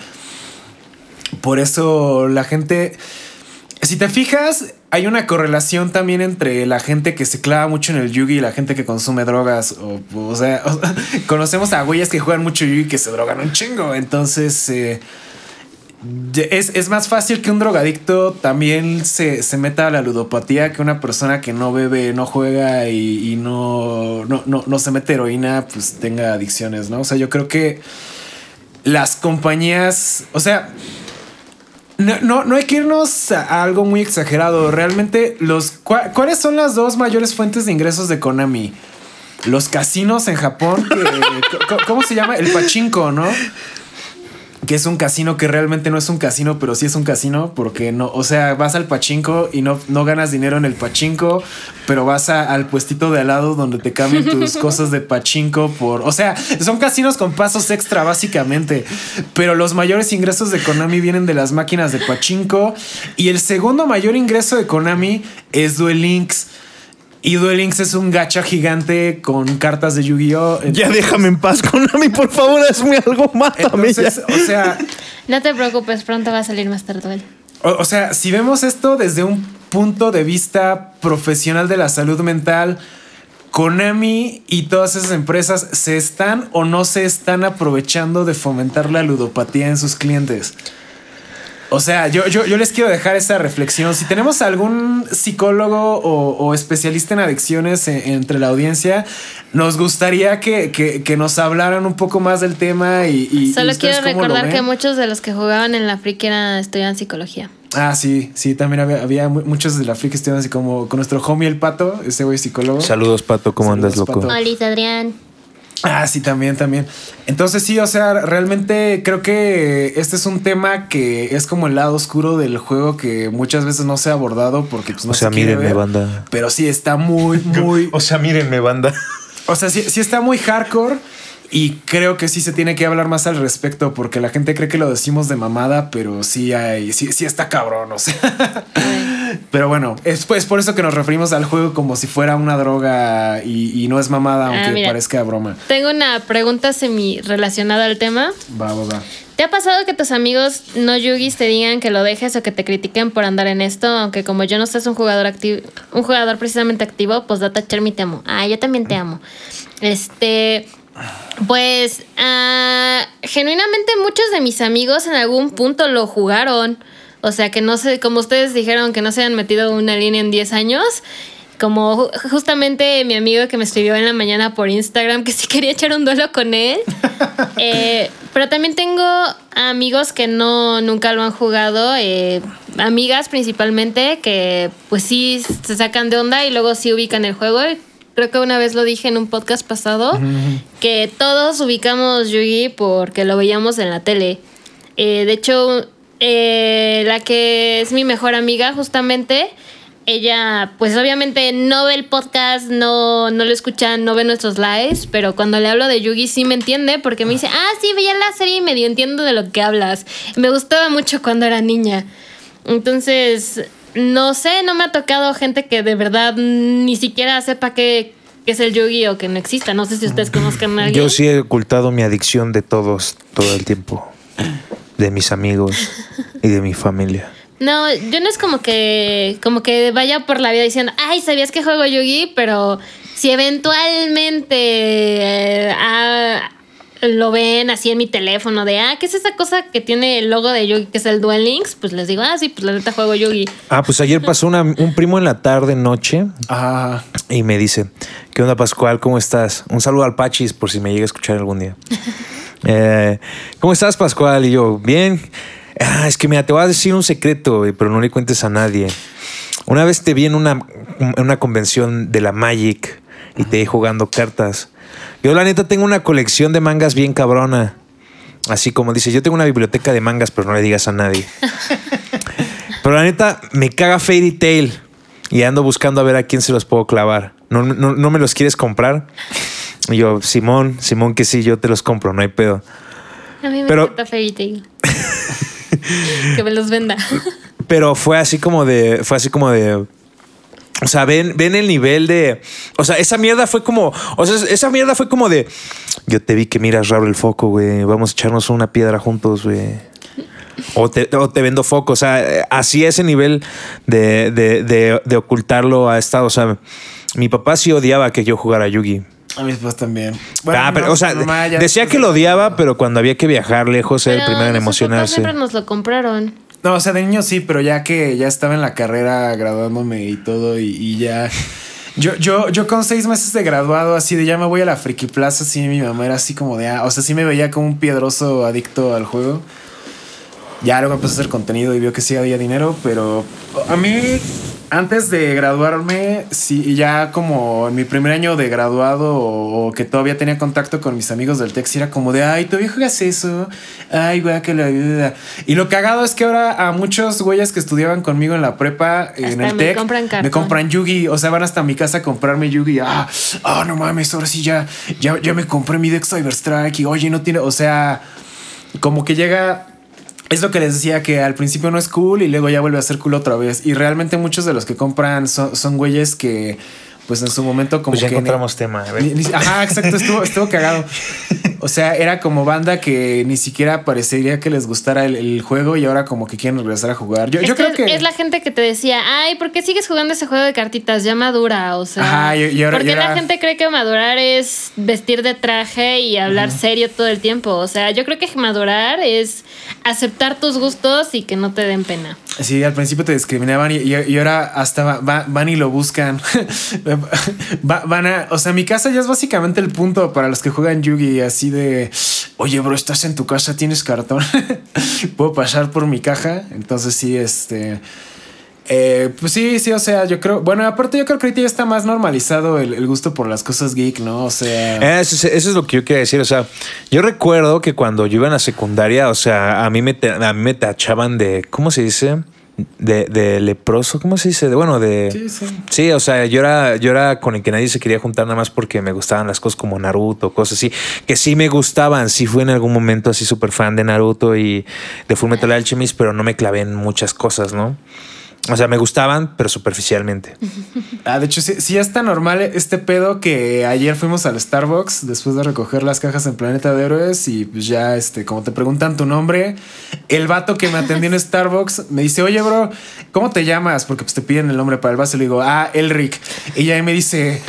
Por eso la gente Si te fijas, hay una correlación también entre la gente que se clava mucho en el yugi y la gente que consume drogas. O, o sea, conocemos a güeyes que juegan mucho yugi y que se drogan un chingo. Entonces, eh, es, es más fácil que un drogadicto también se, se meta a la ludopatía que una persona que no bebe, no juega y, y no, no, no, no se mete heroína, pues tenga adicciones, ¿no? O sea, yo creo que las compañías, o sea, no, no, no hay que irnos a, algo muy exagerado. Realmente, los ¿cuá- ¿cuáles son las dos mayores fuentes de ingresos de Konami? Los casinos en Japón, ¿cómo se llama? El pachinko, ¿no? Que es un casino que realmente no es un casino, pero sí es un casino porque no, o sea, vas al pachinko y no, no ganas dinero en el pachinko, pero vas a- al puestito de al lado donde te cambian tus cosas de pachinko por, o sea, son casinos con pasos extra básicamente, pero los mayores ingresos de Konami vienen de las máquinas de pachinko y el segundo mayor ingreso de Konami es Duel Links. Y Duel Links es un gacha gigante con cartas de Yu-Gi-Oh! Ya déjame en paz, Konami, por favor, hazme algo, mátame ya. Entonces, o sea, No te preocupes, pronto va a salir Master Duel. O, o sea, si vemos esto desde un punto de vista profesional de la salud mental, Konami y todas esas empresas se están o no se están aprovechando de fomentar la ludopatía en sus clientes. O sea, yo, yo, yo les quiero dejar esa reflexión. Si tenemos algún psicólogo o, o especialista en adicciones e- entre la audiencia, nos gustaría que, que- que nos hablaran un poco más del tema y... y- Solo quiero recordar que muchos de los que jugaban en la friki eran estudian psicología. Ah, sí, sí, también había, había mu- muchos de la friki que estuvieron así como con nuestro homie el pato, ese güey psicólogo. Saludos, Pato, ¿cómo Saludos, andas, loco? Pato. Hola, Adrián. Ah, sí, también, también. Entonces sí, o sea, realmente creo que este es un tema que es como el lado oscuro del juego que muchas veces no se ha abordado porque pues no O sea, se quiere mírenme, ver. banda. Pero sí está muy, muy... O sea, mírenme, banda. O sea, sí, sí está muy hardcore y creo que sí se tiene que hablar más al respecto porque la gente cree que lo decimos de mamada, pero sí hay, sí, sí está cabrón, o sea. Pero bueno, es pues por eso que nos referimos al juego como si fuera una droga y, y no es mamada, Ah, aunque mira. parezca broma. Tengo una pregunta semi relacionada al tema. Va, va, va. ¿Te ha pasado que tus amigos no yugis te digan que lo dejes o que te critiquen por andar en esto? Aunque como yo no seas un jugador activo, un jugador precisamente activo, pues data Chermy te amo. Ah, yo también te amo. Este, pues, ah, genuinamente muchos de mis amigos en algún punto lo jugaron. O sea, que no sé, como ustedes dijeron que no se han metido una línea en 10 años. Como ju- justamente mi amigo que me escribió en la mañana por Instagram que sí quería echar un duelo con él. Eh, pero también tengo amigos que no nunca lo han jugado, eh, amigas principalmente que pues sí se sacan de onda y luego sí ubican el juego. Creo que una vez lo dije en un podcast pasado que todos ubicamos Yugi porque lo veíamos en la tele. Eh, de hecho, eh, la que es mi mejor amiga justamente ella, pues obviamente no ve el podcast, no, no lo escucha, no ve nuestros lives, pero cuando le hablo de Yugi sí me entiende porque me dice, ah, sí, veía la serie y medio entiendo de lo que hablas. Me gustaba mucho cuando era niña. Entonces, no sé, no me ha tocado gente que de verdad ni siquiera sepa qué, qué es el Yugi o que no exista. No sé si ustedes conozcan a alguien. Yo sí he ocultado mi adicción de todos todo el tiempo. De mis amigos y de mi familia. No, yo no es como que como que vaya por la vida diciendo, ay, ¿sabías que juego Yugi? Pero si eventualmente eh, ah, lo ven así en mi teléfono de, ah, ¿qué es esa cosa que tiene el logo de Yugi, que es el Duel Links? Pues les digo, ah, sí, pues la neta juego Yugi. Ah, pues ayer pasó una- un primo en la tarde, noche, Ah, y me dice, ¿qué onda Pascual? ¿Cómo estás? Un saludo al Pachis por si me llega a escuchar algún día. Eh, ¿Cómo estás Pascual? Y yo, bien. Ah, es que mira, te voy a decir un secreto, pero no le cuentes a nadie. Una vez te vi en una, una convención de la Magic y te vi jugando cartas. Yo la neta tengo una colección de mangas bien cabrona. Así como dice, yo tengo una biblioteca de mangas, pero no le digas a nadie. Pero la neta, me caga Fairy Tail. Y ando buscando a ver a quién se los puedo clavar. ¿No, no, no me los quieres comprar? Y yo, Simón, Simón, que sí, yo te los compro, no hay pedo. A mí me Pero- encanta Fairy Tail. que me los venda. Pero fue así como de. Fue así como de. O sea, ven, ven el nivel de. O sea, esa mierda fue como. O sea, esa mierda fue como de. Yo te vi que miras raro el foco, güey. Vamos a echarnos una piedra juntos, güey. o te, o te vendo foco. O sea, así ese nivel de, de, de, de ocultarlo ha estado. O sea, mi papá sí odiaba que yo jugara Yugi. A mis papás también. ah, pero, no, o sea, mamá decía que lo odiaba, pero cuando había que viajar lejos era el primero en emocionarse. siempre nos lo compraron. No, o sea, de niño sí, pero ya que ya estaba en la carrera graduándome y todo, y, y ya. Yo, yo, yo con seis meses de graduado, así de ya me voy a la Friki Plaza, sí, mi mamá era así como de, ah, o sea, sí me veía como un piedroso adicto al juego. Ya luego empecé a hacer contenido y vio que sí había dinero, pero a mí, antes de graduarme, sí, ya como en mi primer año de graduado o, que todavía tenía contacto con mis amigos del Tex, era como de, ay, todavía juegas eso, ay, güey, que la vida. Y lo cagado es que ahora a muchos güeyes que estudiaban conmigo en la prepa, en el compran me compran Yugi, o sea, van hasta mi casa a comprarme Yugi. Ah, ah, no mames, ahora sí ya, ya, ya me compré mi Dex Cyberstrike y oye, no tiene, o sea, como que llega. Es lo que les decía que al principio no es cool y luego ya vuelve a ser cool otra vez. Y realmente muchos de los que compran son, son güeyes que, pues en su momento, como Pues ya que. encontramos tema. a ver. ni- ni- ajá, exacto, estuvo, estuvo cagado. O sea, era como banda que ni siquiera parecería que les gustara el, el juego y ahora como que quieren regresar a jugar. Yo, yo creo que. es, la gente que te decía, ay, ¿por qué sigues jugando ese juego de cartitas? Ya madura, o sea. Ajá, y- y ahora- ¿Por y qué ahora- la gente cree que madurar es vestir de traje y hablar serio todo el tiempo? O sea, yo creo que madurar es aceptar tus gustos y que no te den pena. Sí, al principio te discriminaban y, y- y ahora hasta va- va- van y lo buscan. Va- van a, o sea, mi casa ya es básicamente el punto para los que juegan Yugi, así de, oye, bro, estás en tu casa, tienes cartón, puedo pasar por mi caja. Entonces sí, este, eh, pues sí, sí, o sea, yo creo, bueno, aparte yo creo que ahorita ya está más normalizado el, gusto por las cosas geek, ¿no? O sea, Eso, es- eso es lo que yo quería decir. O sea, yo recuerdo que cuando yo iba en la secundaria, o sea, a mí me, a mí me tachaban de, ¿cómo se dice? De, de leproso, ¿cómo se dice? De, bueno, de... Sí, sí. Sí, o sea, yo era, yo era con el que nadie se quería juntar nada más porque me gustaban las cosas como Naruto, cosas así, que sí me gustaban. Sí fui en algún momento así súper fan de Naruto y de Fullmetal Alchemist, pero no me clavé en muchas cosas, ¿no? O sea, me gustaban, pero superficialmente. Ah, de hecho, sí, sí está normal este pedo que ayer fuimos al Starbucks después de recoger las cajas en Planeta de Héroes y pues ya, este, como te preguntan tu nombre, el vato que me atendió en Starbucks me dice, oye, bro, ¿cómo te llamas? Porque pues te piden el nombre para el vaso y le digo, ah, Elric. Y ya me dice,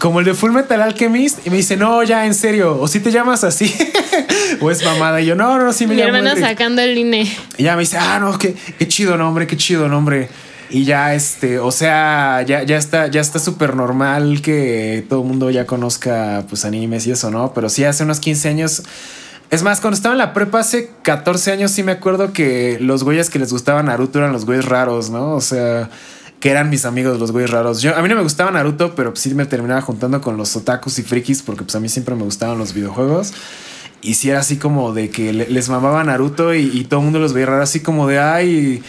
como el de Full Metal Alchemist y me dice, no, ya, en serio, o si te llamas así o es mamada. Y yo, no, no, sí me Mi llamo hermana Elric". sacando el INE. Y ya me dice, ah, no, qué, qué chido nombre, qué chido nombre. Y ya, este, o sea, ya, ya está, ya está súper normal que todo el mundo ya conozca, pues, animes y eso, ¿no? Pero sí, hace unos 15 años. Es más, cuando estaba en la prepa hace 14 años, sí me acuerdo que los güeyes que les gustaba Naruto eran los güeyes raros, ¿no? O sea, que eran mis amigos los güeyes raros. Yo, a mí no me gustaba Naruto, pero sí me terminaba juntando con los otakus y frikis porque pues a mí siempre me gustaban los videojuegos. Y sí era así como de que le- les mamaba Naruto y, y todo el mundo los veía raro, así como de ay,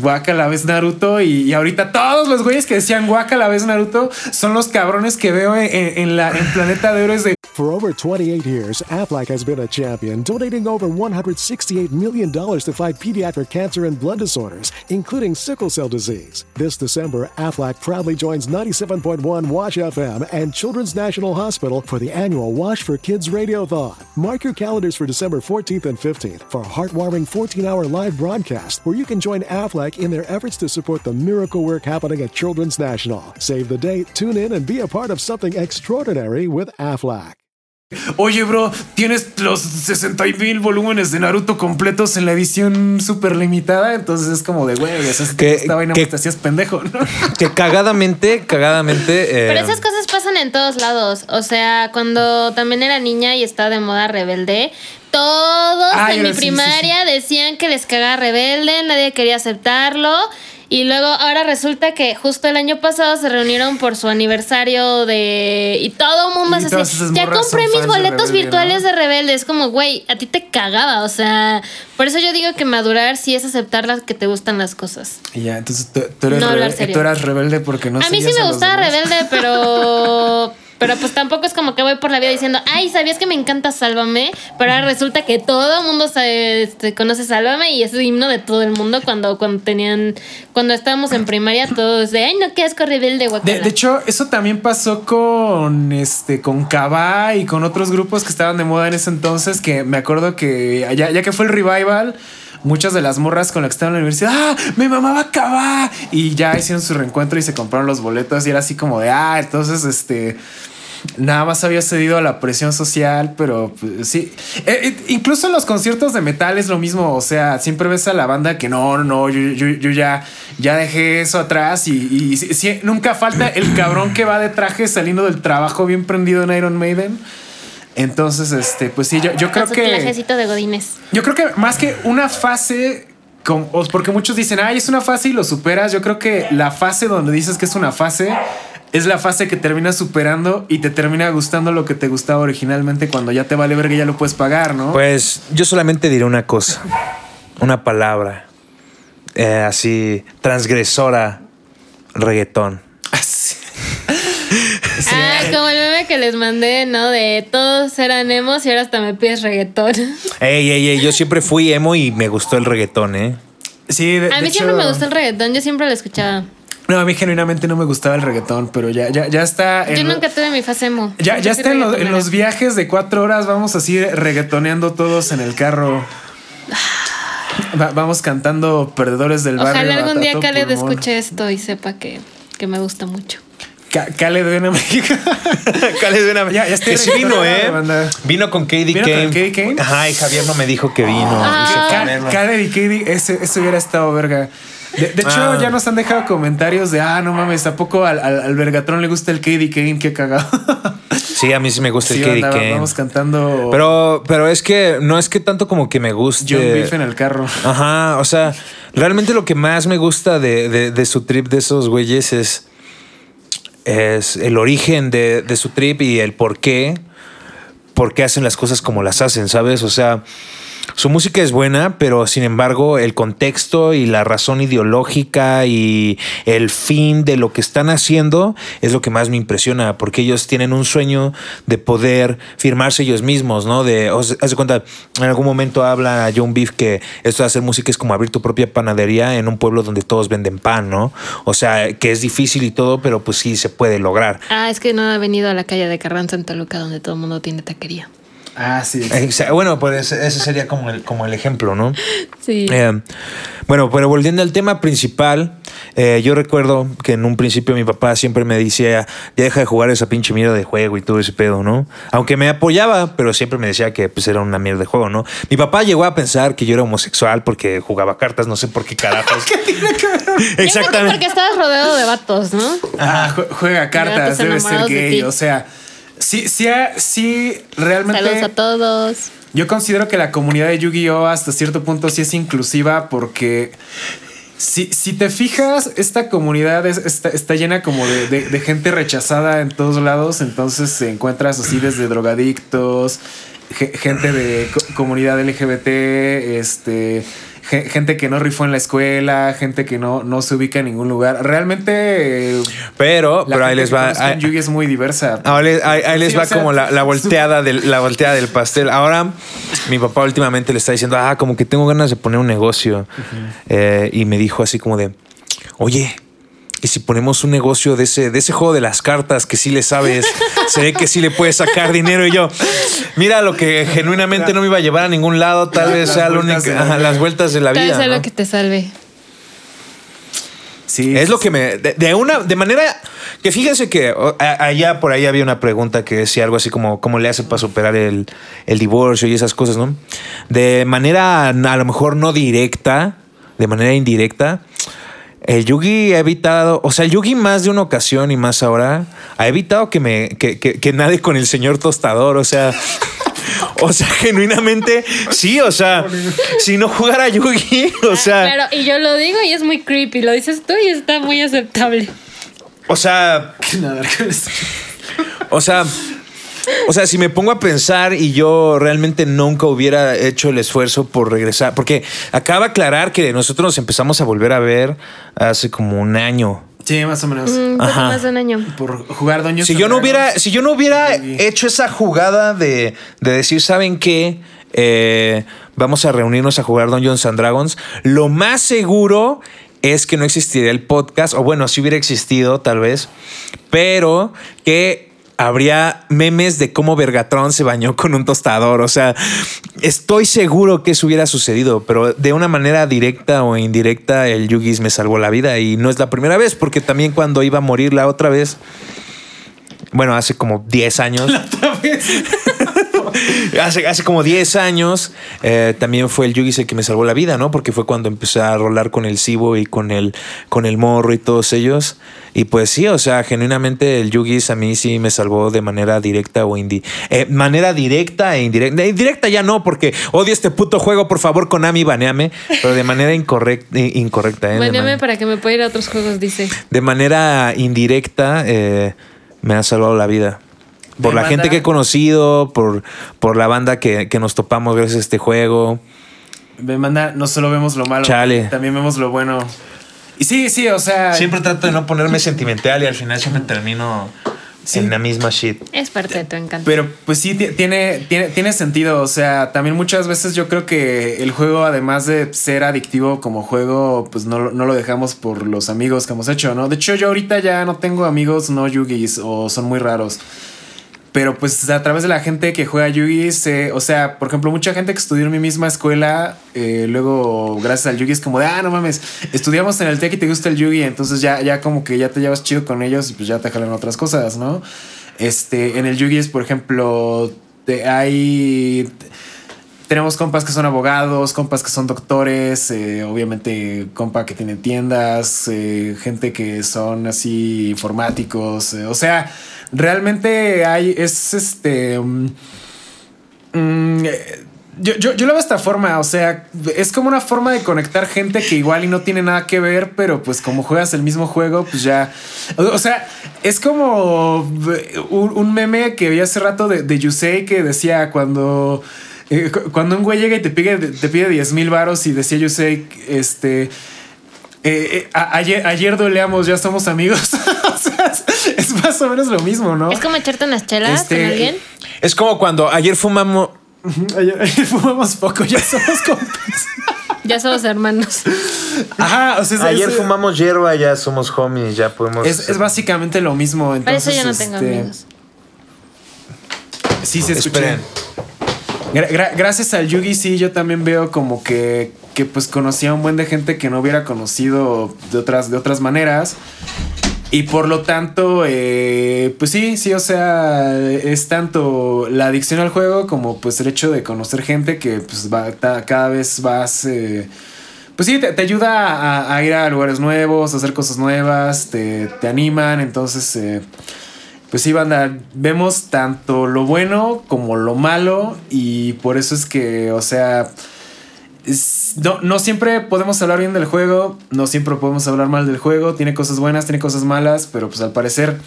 guaca la vez Naruto. Y, y ahorita todos los güeyes que decían guaca la vez Naruto son los cabrones que veo en, en- la, en Planeta de Héroes de For over 28 years, Aflac has been a champion, donating over $168 million to fight pediatric cancer and blood disorders, including sickle cell disease. This December, Aflac proudly joins 97.1 Wash FM and Children's National Hospital for the annual Wash for Kids Radiothon. Mark your calendars for December 14th and 15th for a heartwarming 14 hour live broadcast where you can join Aflac in their efforts to support the miracle work happening at Children's National. Save the date, tune in, and be a part of something extraordinary with Aflac. Oye, bro, tienes los 60 mil volúmenes de Naruto completos en la edición súper limitada. Entonces es como de, güey, o sea, si te Que- esta vaina que- te hacías pendejo, ¿no? Que cagadamente, cagadamente. eh, Pero esas cosas pasan en todos lados. O sea, cuando también era niña y estaba de moda rebelde, todos Ah, en mi sí, primaria decían que les cagaba rebelde, nadie quería aceptarlo. Y luego ahora resulta que justo el año pasado se reunieron por su aniversario de... Y todo el mundo así. esas Ya compré mis de boletos virtuales ¿no? de rebelde. Es como, güey, a ti te cagaba. O sea, por eso yo digo que madurar sí es aceptar las que te gustan las cosas. Y ya, entonces tú, tú eres No rebelde, tú eras rebelde porque no a mí sí me gustaba. Rebelde, pero. Pero pues tampoco es como que voy por la vida diciendo, ay, ¿sabías que me encanta Sálvame? Pero ahora resulta que todo el mundo se, este, conoce Sálvame y es el himno de todo el mundo cuando, cuando tenían, cuando estábamos en primaria, todos de, ay, no, qué asco rebelde. De, de hecho, eso también pasó con este con Cabá y con otros grupos que estaban de moda en ese entonces. Que me acuerdo que ya, ya que fue el revival, muchas de las morras con las que estaban en la universidad, ah, mi mamá va a acabar. Y ya hicieron su reencuentro y se compraron los boletos y era así como de, ah, entonces este nada más había cedido a la presión social, pero pues, sí. Eh, eh, incluso en los conciertos de metal es lo mismo. O sea, siempre ves a la banda que no, no, yo, yo, ya, ya dejé eso atrás y, y sí, nunca falta el cabrón que va de traje saliendo del trabajo bien prendido en Iron Maiden. Entonces, este, pues sí, yo, yo creo que. de godines. Yo creo que más que una fase, con- porque muchos dicen, ay, es una fase y lo superas. Yo creo que la fase donde dices que es una fase es la fase que terminas superando y te termina gustando lo que te gustaba originalmente cuando ya te vale ver que ya lo puedes pagar, ¿no? Pues yo solamente diré una cosa, una palabra, eh, así, transgresora, reggaetón. Así. Ah, como el meme que les mandé, ¿no? De todos eran emos y ahora hasta me pides reggaetón. Ey, ey, ey, yo siempre fui emo y me gustó el reggaetón, ¿eh? Sí, de, A de mí siempre hecho- me gustó el reggaetón, yo siempre lo escuchaba. No, a mí genuinamente no me gustaba el reggaetón, pero ya, ya, ya está. Yo en nunca tuve mi fase emo. Ya, ya está en, los- en reggaetonera. los viajes de cuatro horas, vamos así reggaetoneando todos en el carro. Va- vamos cantando Perdedores del Barrio. Ojalá algún día pulmón. escuche esto y sepa que, que me gusta mucho. Khaled ven a México. Khaled ven a- Ya- ya estoy que sí vino, ¿eh? Vino con Katie ¿Vino con Kane. Katie Kane? Ajá, y Javier no me dijo que vino. Ah. Khaled y Katie, ese, ese hubiera estado verga. De, de hecho, Ah. ya nos han dejado comentarios de, ah, no mames, ¿a poco al, al, al Vergatrón le gusta el Katie Kane? Qué cagado. Sí, a mí sí me gusta Sí, el Katie banda, Kane. Vamos cantando Pero, pero es que no es que tanto como que me guste. John Beef en el carro. Ajá, o sea, realmente lo que más me gusta de, de- de su trip de esos güeyes es, es el origen de, de su trip y el por qué, por qué hacen las cosas como las hacen, ¿sabes? O sea, su música es buena, pero sin embargo el contexto y la razón ideológica y el fin de lo que están haciendo es lo que más me impresiona, porque ellos tienen un sueño de poder firmarse ellos mismos, ¿no? De, o sea, haz de cuenta, en algún momento habla John Beef que esto de hacer música es como abrir tu propia panadería en un pueblo donde todos venden pan, ¿no? O sea, que es difícil y todo, pero pues sí se puede lograr. Ah, es que no ha venido a la calle de Carranza en Toluca donde todo el mundo tiene taquería. Ah, sí. Exa- Bueno, pues ese sería como el, como el ejemplo, ¿no? Sí. Eh, bueno, pero volviendo al tema principal, eh, yo recuerdo que en un principio mi papá siempre me decía, ya deja de jugar esa pinche mierda de juego y todo ese pedo, ¿no? Aunque me apoyaba, pero siempre me decía que pues era una mierda de juego, ¿no? Mi papá llegó a pensar que yo era homosexual porque jugaba cartas, no sé por qué carajos. Exactamente. Porque estabas rodeado de vatos, ¿no? Ah, jue- juega cartas, debe ser gay. O sea, sí, sí, ha- sí, realmente. Saludos a todos. Yo considero que la comunidad de Yu-Gi-Oh! hasta cierto punto sí es inclusiva porque. Si, si te fijas, esta comunidad es- está, está llena como de, de- de gente rechazada en todos lados. Entonces encuentras así desde drogadictos, ge- gente de co- comunidad LGBT, este, gente que no rifó en la escuela, gente que no, no se ubica en ningún lugar. Realmente. Pero, la pero ahí les va. ahí- Yu-Gi es muy diversa. Ahora les- ahí, ahí les Sí, va o sea, como la, la volteada del, la volteada del pastel. Ahora mi papá últimamente le está diciendo, ah, como que tengo ganas de poner un negocio. Eh, y me dijo así como de, oye, ¿y si ponemos un negocio de ese, de ese juego de las cartas que sí le sabes? Se ve que sí le puedes sacar dinero. Y yo, mira lo que genuinamente no me iba a llevar a ningún lado, tal vez sea lo único, vida. las vueltas de la Tal vez vida. sea ¿no? lo que te salve. Sí, Es lo que me. De, de una. De manera. Que fíjense que a- allá por ahí había una pregunta que decía algo así como cómo le hace para superar el, el divorcio y esas cosas, ¿no? De manera a lo mejor no directa, de manera indirecta. El Yugi ha evitado, o sea, el Yugi más de una ocasión y más ahora, ha evitado que me, que, que, que nade con el señor tostador. O sea, o sea, genuinamente, sí, o sea, si no jugara Yugi, o sea. Claro, y yo lo digo y es muy creepy. Lo dices tú y está muy aceptable. O sea, Nada con esto. O sea, o sea, si me pongo a pensar y yo realmente nunca hubiera hecho el esfuerzo por regresar, porque acaba de aclarar que nosotros nos empezamos a volver a ver hace como un año. Sí, más o menos. Un poco Ajá. más de un año. Por jugar Doños Si yo no hubiera, si yo no hubiera hecho esa jugada de, de decir, ¿saben qué? Eh, vamos a reunirnos a jugar Dungeons and Dragons, lo más seguro es que no existiría el podcast, o bueno, si hubiera existido tal vez, pero que habría memes de cómo Vergatron se bañó con un tostador. O sea, estoy seguro que eso hubiera sucedido, pero de una manera directa o indirecta, el Yugis me salvó la vida y no es la primera vez, porque también cuando iba a morir la otra vez, bueno, hace como 10 años. hace, hace como 10 años eh, también fue el Yugis el que me salvó la vida, ¿no? Porque fue cuando empecé a rolar con el Cibo y con el, con el Morro y todos ellos. Y pues sí, o sea, genuinamente el Yugis a mí sí me salvó de manera directa o indi eh, manera directa e indirecta. Indirecta ya no, porque odio este puto juego, por favor, Konami, baneame. Pero de manera incorrecta, incorrecta, ¿eh? Baneame para que me pueda ir a otros juegos, dice. de manera indirecta eh, me ha salvado la vida. Por De la banda- gente que he conocido, por, por la banda que, que nos topamos gracias a este juego. Me manda, no solo vemos lo malo, Chale. también vemos lo bueno. Y sí, sí, o sea. Siempre trato de no ponerme sentimental y al final siempre termino Sí. en la misma shit. Es parte de tu encanto. Pero pues sí, ti- tiene, tiene, tiene sentido. O sea, también muchas veces yo creo que el juego, además de ser adictivo como juego, pues no, lo- no lo dejamos por los amigos que hemos hecho, ¿no? De hecho, yo ahorita ya no tengo amigos no yugis o son muy raros. Pero pues a través de la gente que juega Yugis, eh, o sea, por ejemplo, mucha gente que estudió en mi misma escuela, eh, luego gracias al Yugi es como de, ah, no mames, estudiamos en el TEC y te gusta el Yugi, entonces ya, ya como que ya te llevas chido con ellos y pues ya te jalan otras cosas, ¿no? Este, en el Yugi es, por ejemplo, hay... Tenemos compas que son abogados, compas que son doctores, eh, obviamente compa que tiene tiendas, eh, gente que son así informáticos, o sea, realmente hay, es este... mm, mm, eh, yo, yo, yo lo veo de esta forma, o sea, es como una forma de conectar gente que igual y no tiene nada que ver, pero pues como juegas el mismo juego, pues ya... O, sea, es como un, un meme que vi hace rato de, de Yusei que decía cuando... eh, cu- cuando un güey llega y te pide, te pide 10 mil varos y decía Yusei, este... eh, ayer, ayer doleamos, ya somos amigos. o sea, es, más o menos lo mismo, ¿no? Es como echarte unas chelas Este, con alguien. Es como cuando ayer fumamos. Ayer, ayer fumamos poco, ya somos compas. Ya somos hermanos. Ajá, o sea, es, Ayer es- fumamos hierba, ya somos homies, ya podemos. Es, es básicamente lo mismo. Para eso Entonces, yo no tengo este, amigos. Sí, se escucha. Esperen. Gra- gra- gracias al Yugi, sí, yo también veo como que, que pues conocía a un buen de gente que no hubiera conocido de otras, de otras maneras. Y por lo tanto, eh, pues sí, sí, o sea, es tanto la adicción al juego como pues el hecho de conocer gente que pues va, cada vez vas... eh, pues sí, te, ayuda a, ir a lugares nuevos, a hacer cosas nuevas, te, te animan, entonces... eh, pues sí, banda, vemos tanto lo bueno como lo malo y por eso es que, o sea, no, no siempre podemos hablar bien del juego, no siempre podemos hablar mal del juego, tiene cosas buenas, tiene cosas malas, pero pues al parecer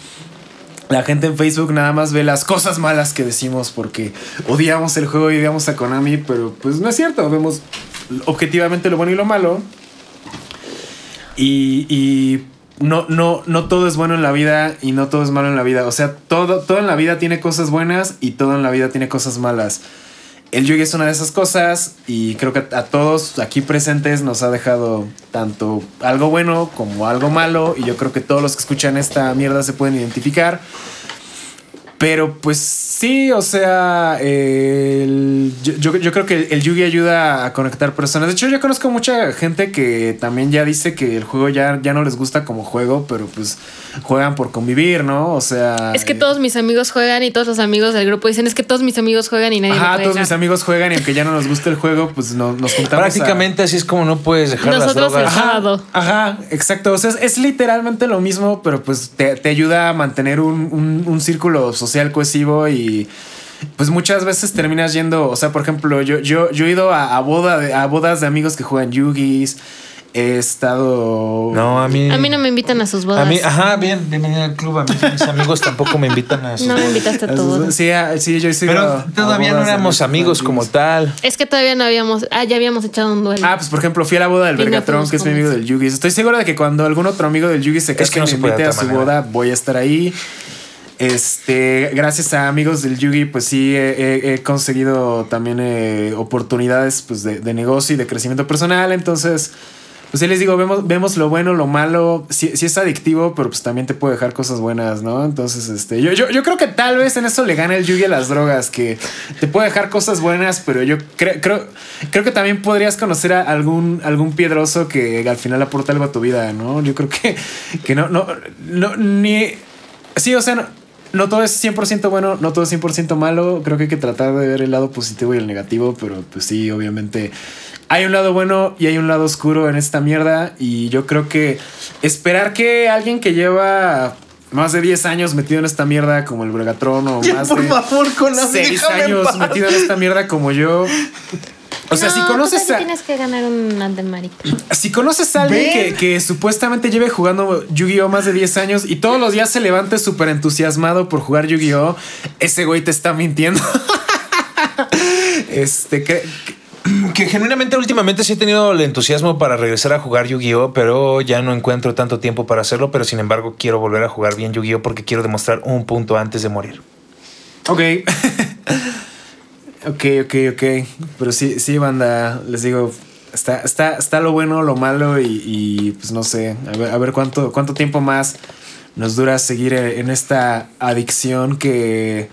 la gente en Facebook nada más ve las cosas malas que decimos porque odiamos el juego y odiamos a Konami, pero pues no es cierto, vemos objetivamente lo bueno y lo malo. Y, y no, no, no todo es bueno en la vida y no todo es malo en la vida. O sea, todo, todo en la vida tiene cosas buenas y todo en la vida tiene cosas malas. El Yugi es una de esas cosas y creo que a, todos aquí presentes nos ha dejado tanto algo bueno como algo malo y yo creo que todos los que escuchan esta mierda se pueden identificar. Pero pues sí, o sea, el- yo, yo- yo creo que el, el Yugi ayuda a conectar personas. De hecho, yo conozco mucha gente que también ya dice que el juego ya, ya no les gusta como juego, pero pues juegan por convivir, ¿no? O sea... Es que eh, todos mis amigos juegan y todos los amigos del grupo dicen es que todos mis amigos juegan y nadie Ajá, todos mis amigos juegan y aunque ya no nos gusta el juego, pues no- nos juntamos. a- Prácticamente así es como no puedes dejar Nosotros las drogas. el sábado. Ajá, exacto. O sea, es, es literalmente lo mismo, pero pues te, te ayuda a mantener un, un- un círculo social cohesivo y pues muchas veces terminas yendo, o sea, por ejemplo, yo, yo, yo he ido a, a boda de- a bodas de amigos que juegan Yugis, he estado... No, a mí. A mí no me invitan a sus bodas. A mí, ajá, bien, bienvenido al club. A mí mis amigos tampoco me invitan a su- No me invitaste a tu boda. Sí, a- sí, yo ido Pero a- todavía no éramos amigos como tal. Es que todavía no habíamos. Ah, ya habíamos echado un duelo. Ah, pues por ejemplo, fui a la boda del Vergatron, que es mi amigo del Yugi. Estoy seguro de que cuando algún otro amigo del Yugi se Es case que no y me invite a su manera. boda, voy a estar ahí. Este, gracias a amigos del Yugi, pues sí he, conseguido también eh, oportunidades pues, de, de negocio y de crecimiento personal. Entonces, pues sí les digo, vemos, vemos lo bueno, lo malo. Sí, sí es adictivo, pero pues también te puede dejar cosas buenas, ¿no? Entonces, este, yo, yo, yo creo que tal vez en eso le gana el Yugi a las drogas, que te puede dejar cosas buenas, pero yo creo, creo, creo que también podrías conocer a algún, algún piedroso que al final aporta algo a tu vida, ¿no? Yo creo que, que no, no, no, ni. Sí, o sea, no, no todo es 100% bueno, no todo es 100% malo. Creo que hay que tratar de ver el lado positivo y el negativo, pero pues sí, obviamente hay un lado bueno y hay un lado oscuro en esta mierda. Y yo creo que esperar que alguien que lleva más de 10 años metido en esta mierda como el Bregatron o más por de favor, con 6 años metido en esta mierda como yo. O sea, No, si conoces también a, tienes que ganar un marica. si conoces a alguien que, que supuestamente lleve jugando Yu-Gi-Oh más de 10 años y todos los días se levante súper entusiasmado por jugar Yu-Gi-Oh, ese güey te está mintiendo. este, que, Que genuinamente últimamente sí he tenido el entusiasmo para regresar a jugar Yu-Gi-Oh, pero ya no encuentro tanto tiempo para hacerlo, pero sin embargo quiero volver a jugar bien Yu-Gi-Oh porque quiero demostrar un punto antes de morir. Ok. ok, ok, ok. Pero sí, sí, banda, les digo, está, está, está lo bueno, lo malo y, y, pues no sé, a ver, a ver cuánto, cuánto tiempo más nos dura seguir en esta adicción que...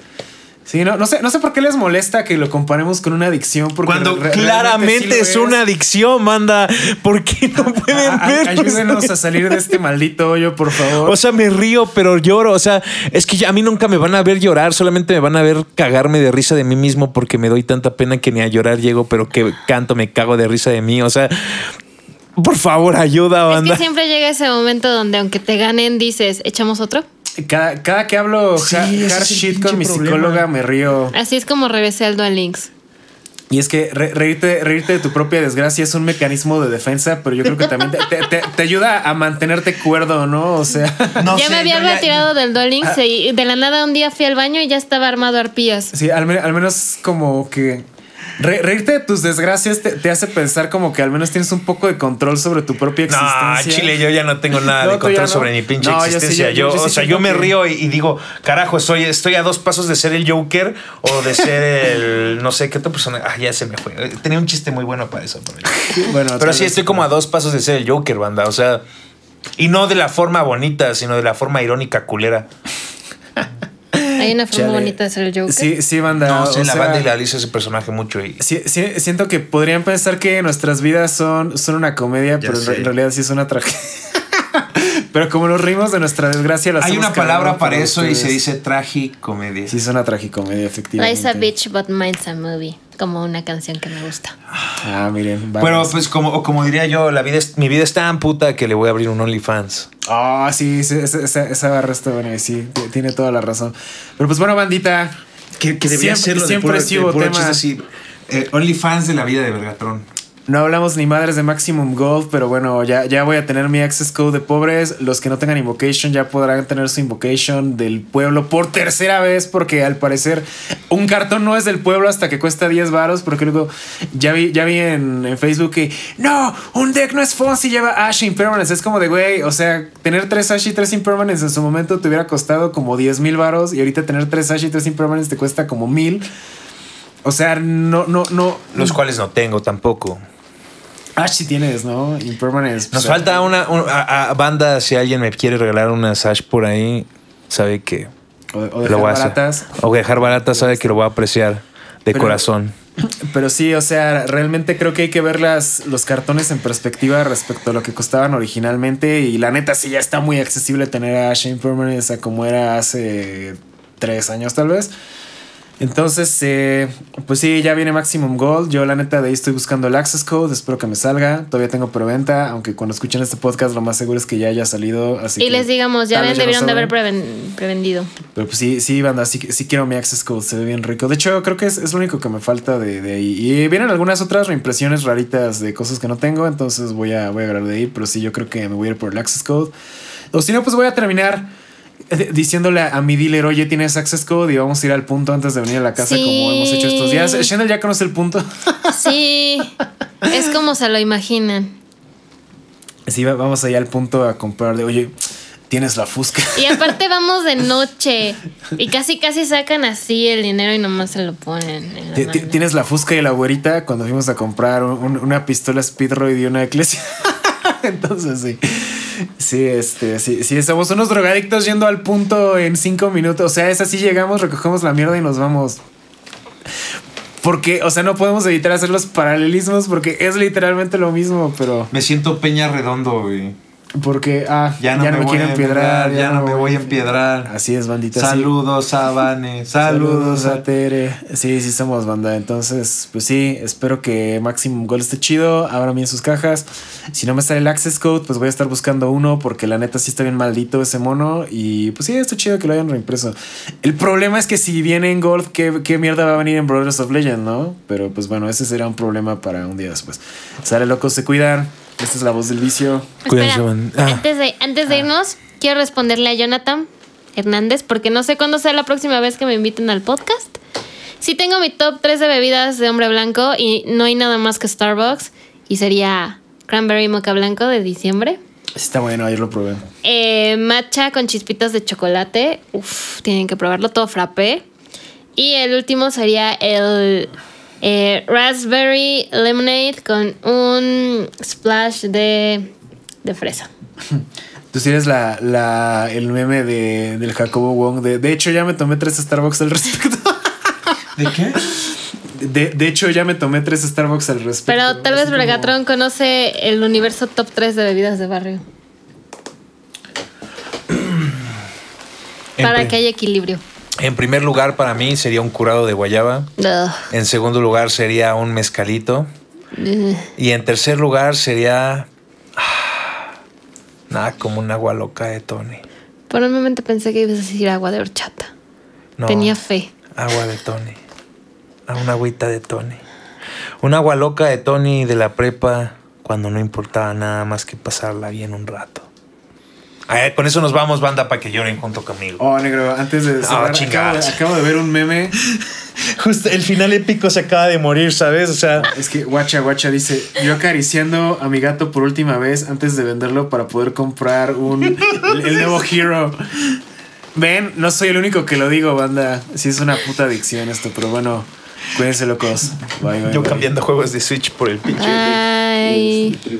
Sí, no, no sé, no sé por qué les molesta que lo comparemos con una adicción. Porque Cuando re- claramente sí es una adicción, manda. ¿Por qué no pueden A- a- ver? ayúdenos a salir de este maldito hoyo, por favor. O sea, me río, pero lloro. O sea, es que ya a mí nunca me van a ver llorar, solamente me van a ver cagarme de risa de mí mismo porque me doy tanta pena que ni a llorar llego, pero que canto, me cago de risa de mí. O sea, por favor, ayuda, Es banda. que siempre llega ese momento donde aunque te ganen dices, ¿echamos otro? Cada, cada que hablo Sí, ha- ese hard shit con mi problema. psicóloga me río. Así es como regresé al Duel Links. Y es que re- reírte, reírte de tu propia desgracia es un mecanismo de defensa, pero yo creo que también te, te- te- te ayuda a mantenerte cuerdo, ¿no? O sea, No ya sé, me había ya- retirado del Duel Links y de la nada un día fui al baño y ya estaba armado arpías. sí, al menos como que re- reírte de tus desgracias te, te hace pensar como que al menos tienes un poco de control sobre tu propia No, existencia. Chile, yo ya no tengo nada No, de control no. sobre mi pinche No, yo sí, existencia. yo- yo, yo sí o sea, siento yo me río y, y digo, carajo, soy, estoy a dos pasos de ser el Joker o de ser el, no sé, qué otra persona. Ah, ya se me fue. Tenía un chiste muy bueno para eso. Pero, Bueno, pero sí, estoy como a dos pasos de ser el Joker, banda. O sea, y no de la forma bonita, sino de la forma irónica culera. Hay una forma Chale. bonita de ser el Joker. Sí, sí, banda. No, o sé, la sea, banda idealiza ese personaje mucho y. sí- sí, siento que podrían pensar que nuestras vidas son, son una comedia, Ya pero sé. en realidad sí es una tragedia. pero como nos rimos de nuestra desgracia, lo Hay una palabra para eso y se ustedes. dice tragicomedia. Sí, es una tragicomedia, efectivamente. Life's a bitch, but mine's a movie. Como una canción que me gusta. Ah, miren. Pero vamos. pues como, como diría yo, la vida es, mi vida es tan puta que le voy a abrir un OnlyFans. Ah, sí, sí, esa, esa, esa barra está buena y sí, tiene toda la razón. Pero pues bueno, bandita. Que, que debería Siempre- serlo de siempre puro- sí de hubo puro tema. chiste así. Eh, OnlyFans de la vida de Vergatron. No hablamos ni madres de Maximum Gold, pero bueno, ya, ya voy a tener mi access code de pobres. Los que no tengan invocation ya podrán tener su invocation del pueblo por tercera vez, porque al parecer un cartón no es del pueblo hasta que cuesta 10 varos, porque luego ya vi, ya vi en, en Facebook que no, un deck no es fun lleva Ash Impermanence. Es como de güey, o sea, tener 3 Ash y 3 Impermanence en su momento te hubiera costado como 10 mil varos y ahorita tener 3 Ash y 3 Impermanence te cuesta como mil. O sea, no, no, no. Los cuales no tengo tampoco. Ash sí tienes, ¿no? Impermanence. Nos pues, falta una, un- a- a banda, si alguien me quiere regalar una Sash por ahí, sabe que O, o lo dejar voy a hacer. baratas. O dejar barata, sabe que lo voy a apreciar de Pero- corazón. Pero sí, o sea, realmente creo que hay que ver las, los cartones en perspectiva respecto a lo que costaban originalmente. Y la neta, sí, ya está muy accesible tener a Shane Permanence a como era hace tres años, tal vez. Entonces, eh, pues sí, ya viene Maximum Gold. Yo, la neta, de ahí estoy buscando el Access Code. Espero que me salga. Todavía tengo preventa, aunque cuando escuchen este podcast, lo más seguro es que ya haya salido. Así y que les digamos, ya ven, no debieron de haber preven- prevendido. Pero pues sí, sí, banda, sí, sí quiero mi Access Code, se ve bien rico. De hecho, creo que es, es lo único que me falta de, de ahí. Y vienen algunas otras reimpresiones raritas de cosas que no tengo, entonces voy a, voy a agarrar de ahí. Pero sí, yo creo que me voy a ir por el Access Code. O si no, pues voy a terminar diciéndole a mi dealer, oye, tienes Access Code y vamos a ir al punto antes de venir a la casa Sí. como hemos hecho estos días. Eh, Chanel ya conoce el punto. Sí, es como se lo imaginan. sí, va- vamos allá al punto a comprar de, oye, tienes la Fusca. Y aparte vamos de noche y casi casi sacan así el dinero y nomás se lo ponen. en la. Tienes la Fusca y la güerita cuando fuimos a comprar un- un- una pistola Speedroid y una Eclesia. Entonces sí. Sí, este, sí, sí, somos unos drogadictos yendo al punto en cinco minutos. O sea, es así, llegamos, recogemos la mierda y nos vamos. Porque, o sea, no podemos evitar hacer los paralelismos porque es literalmente lo mismo, pero. Me siento Peña Redondo, güey. Porque, ah, Ya no, me, quiero empiedrar, ya no me voy a empiedrar. Así es, bandita. sí. Saludos a Vane, Saludos saludos a. Tere. Sí, sí somos banda. Entonces, pues sí, espero que Maximum Goal esté chido. Abran bien sus cajas. Si no me sale el access code, pues voy a estar buscando uno porque la neta sí está bien maldito ese mono. Y pues sí, está chido que lo hayan reimpreso. El problema es que si viene en Gold, ¿qué, qué mierda va a venir en Brothers of Legend, no? Pero pues bueno, ese será un problema para un día después. Sale locos, se cuidan. Esta es la voz del vicio. Cuídense, Espera. Ah. antes, de, antes de irnos, quiero responderle a Jonathan Hernández, porque no sé cuándo sea la próxima vez que me inviten al podcast. Sí tengo mi top 3 de bebidas de hombre blanco y no hay nada más que Starbucks. Y sería Cranberry Mocha Blanco de diciembre. Está bueno, ayer lo probé. Eh, matcha con chispitas de chocolate. Uf, tienen que probarlo todo frappé. Y el último sería el eh, Raspberry Lemonade con un splash de, de fresa. Tú sí eres la, la, el meme de, del Jacobo Wong. De, de hecho, ya me tomé tres Starbucks al respecto. ¿De qué? De, de hecho, ya me tomé tres Starbucks al respecto. Pero tal vez como- Bregatron conoce el universo top 3 de bebidas de barrio. Para que haya equilibrio. En primer lugar, para mí sería un curado de guayaba. Ugh. En segundo lugar, sería un mezcalito. Ugh. Y en tercer lugar, sería. ah, Nada como un agua loca de Tony. Por un momento pensé que ibas a decir agua de horchata. No, Tenía fe. Agua de Tony. Ah, Una agüita de Tony. Un agua loca de Tony de la prepa cuando no importaba nada más que pasarla bien un rato. Ay, con eso nos vamos, banda, para que lloren junto conmigo. Oh, negro, antes de cerrar, acabo, de, chingados. acabo de ver un meme. Justo el final épico se acaba de morir, ¿sabes? O sea, Es que guacha, guacha dice: Yo acariciando a mi gato por última vez antes de venderlo para poder comprar un el, el nuevo Hero. Ven, no soy el único que lo digo, banda. Sí, es una puta adicción esto, pero bueno, cuídense, locos. Bye, bye. yo bye. cambiando juegos de Switch por el pinche.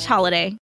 slash holiday.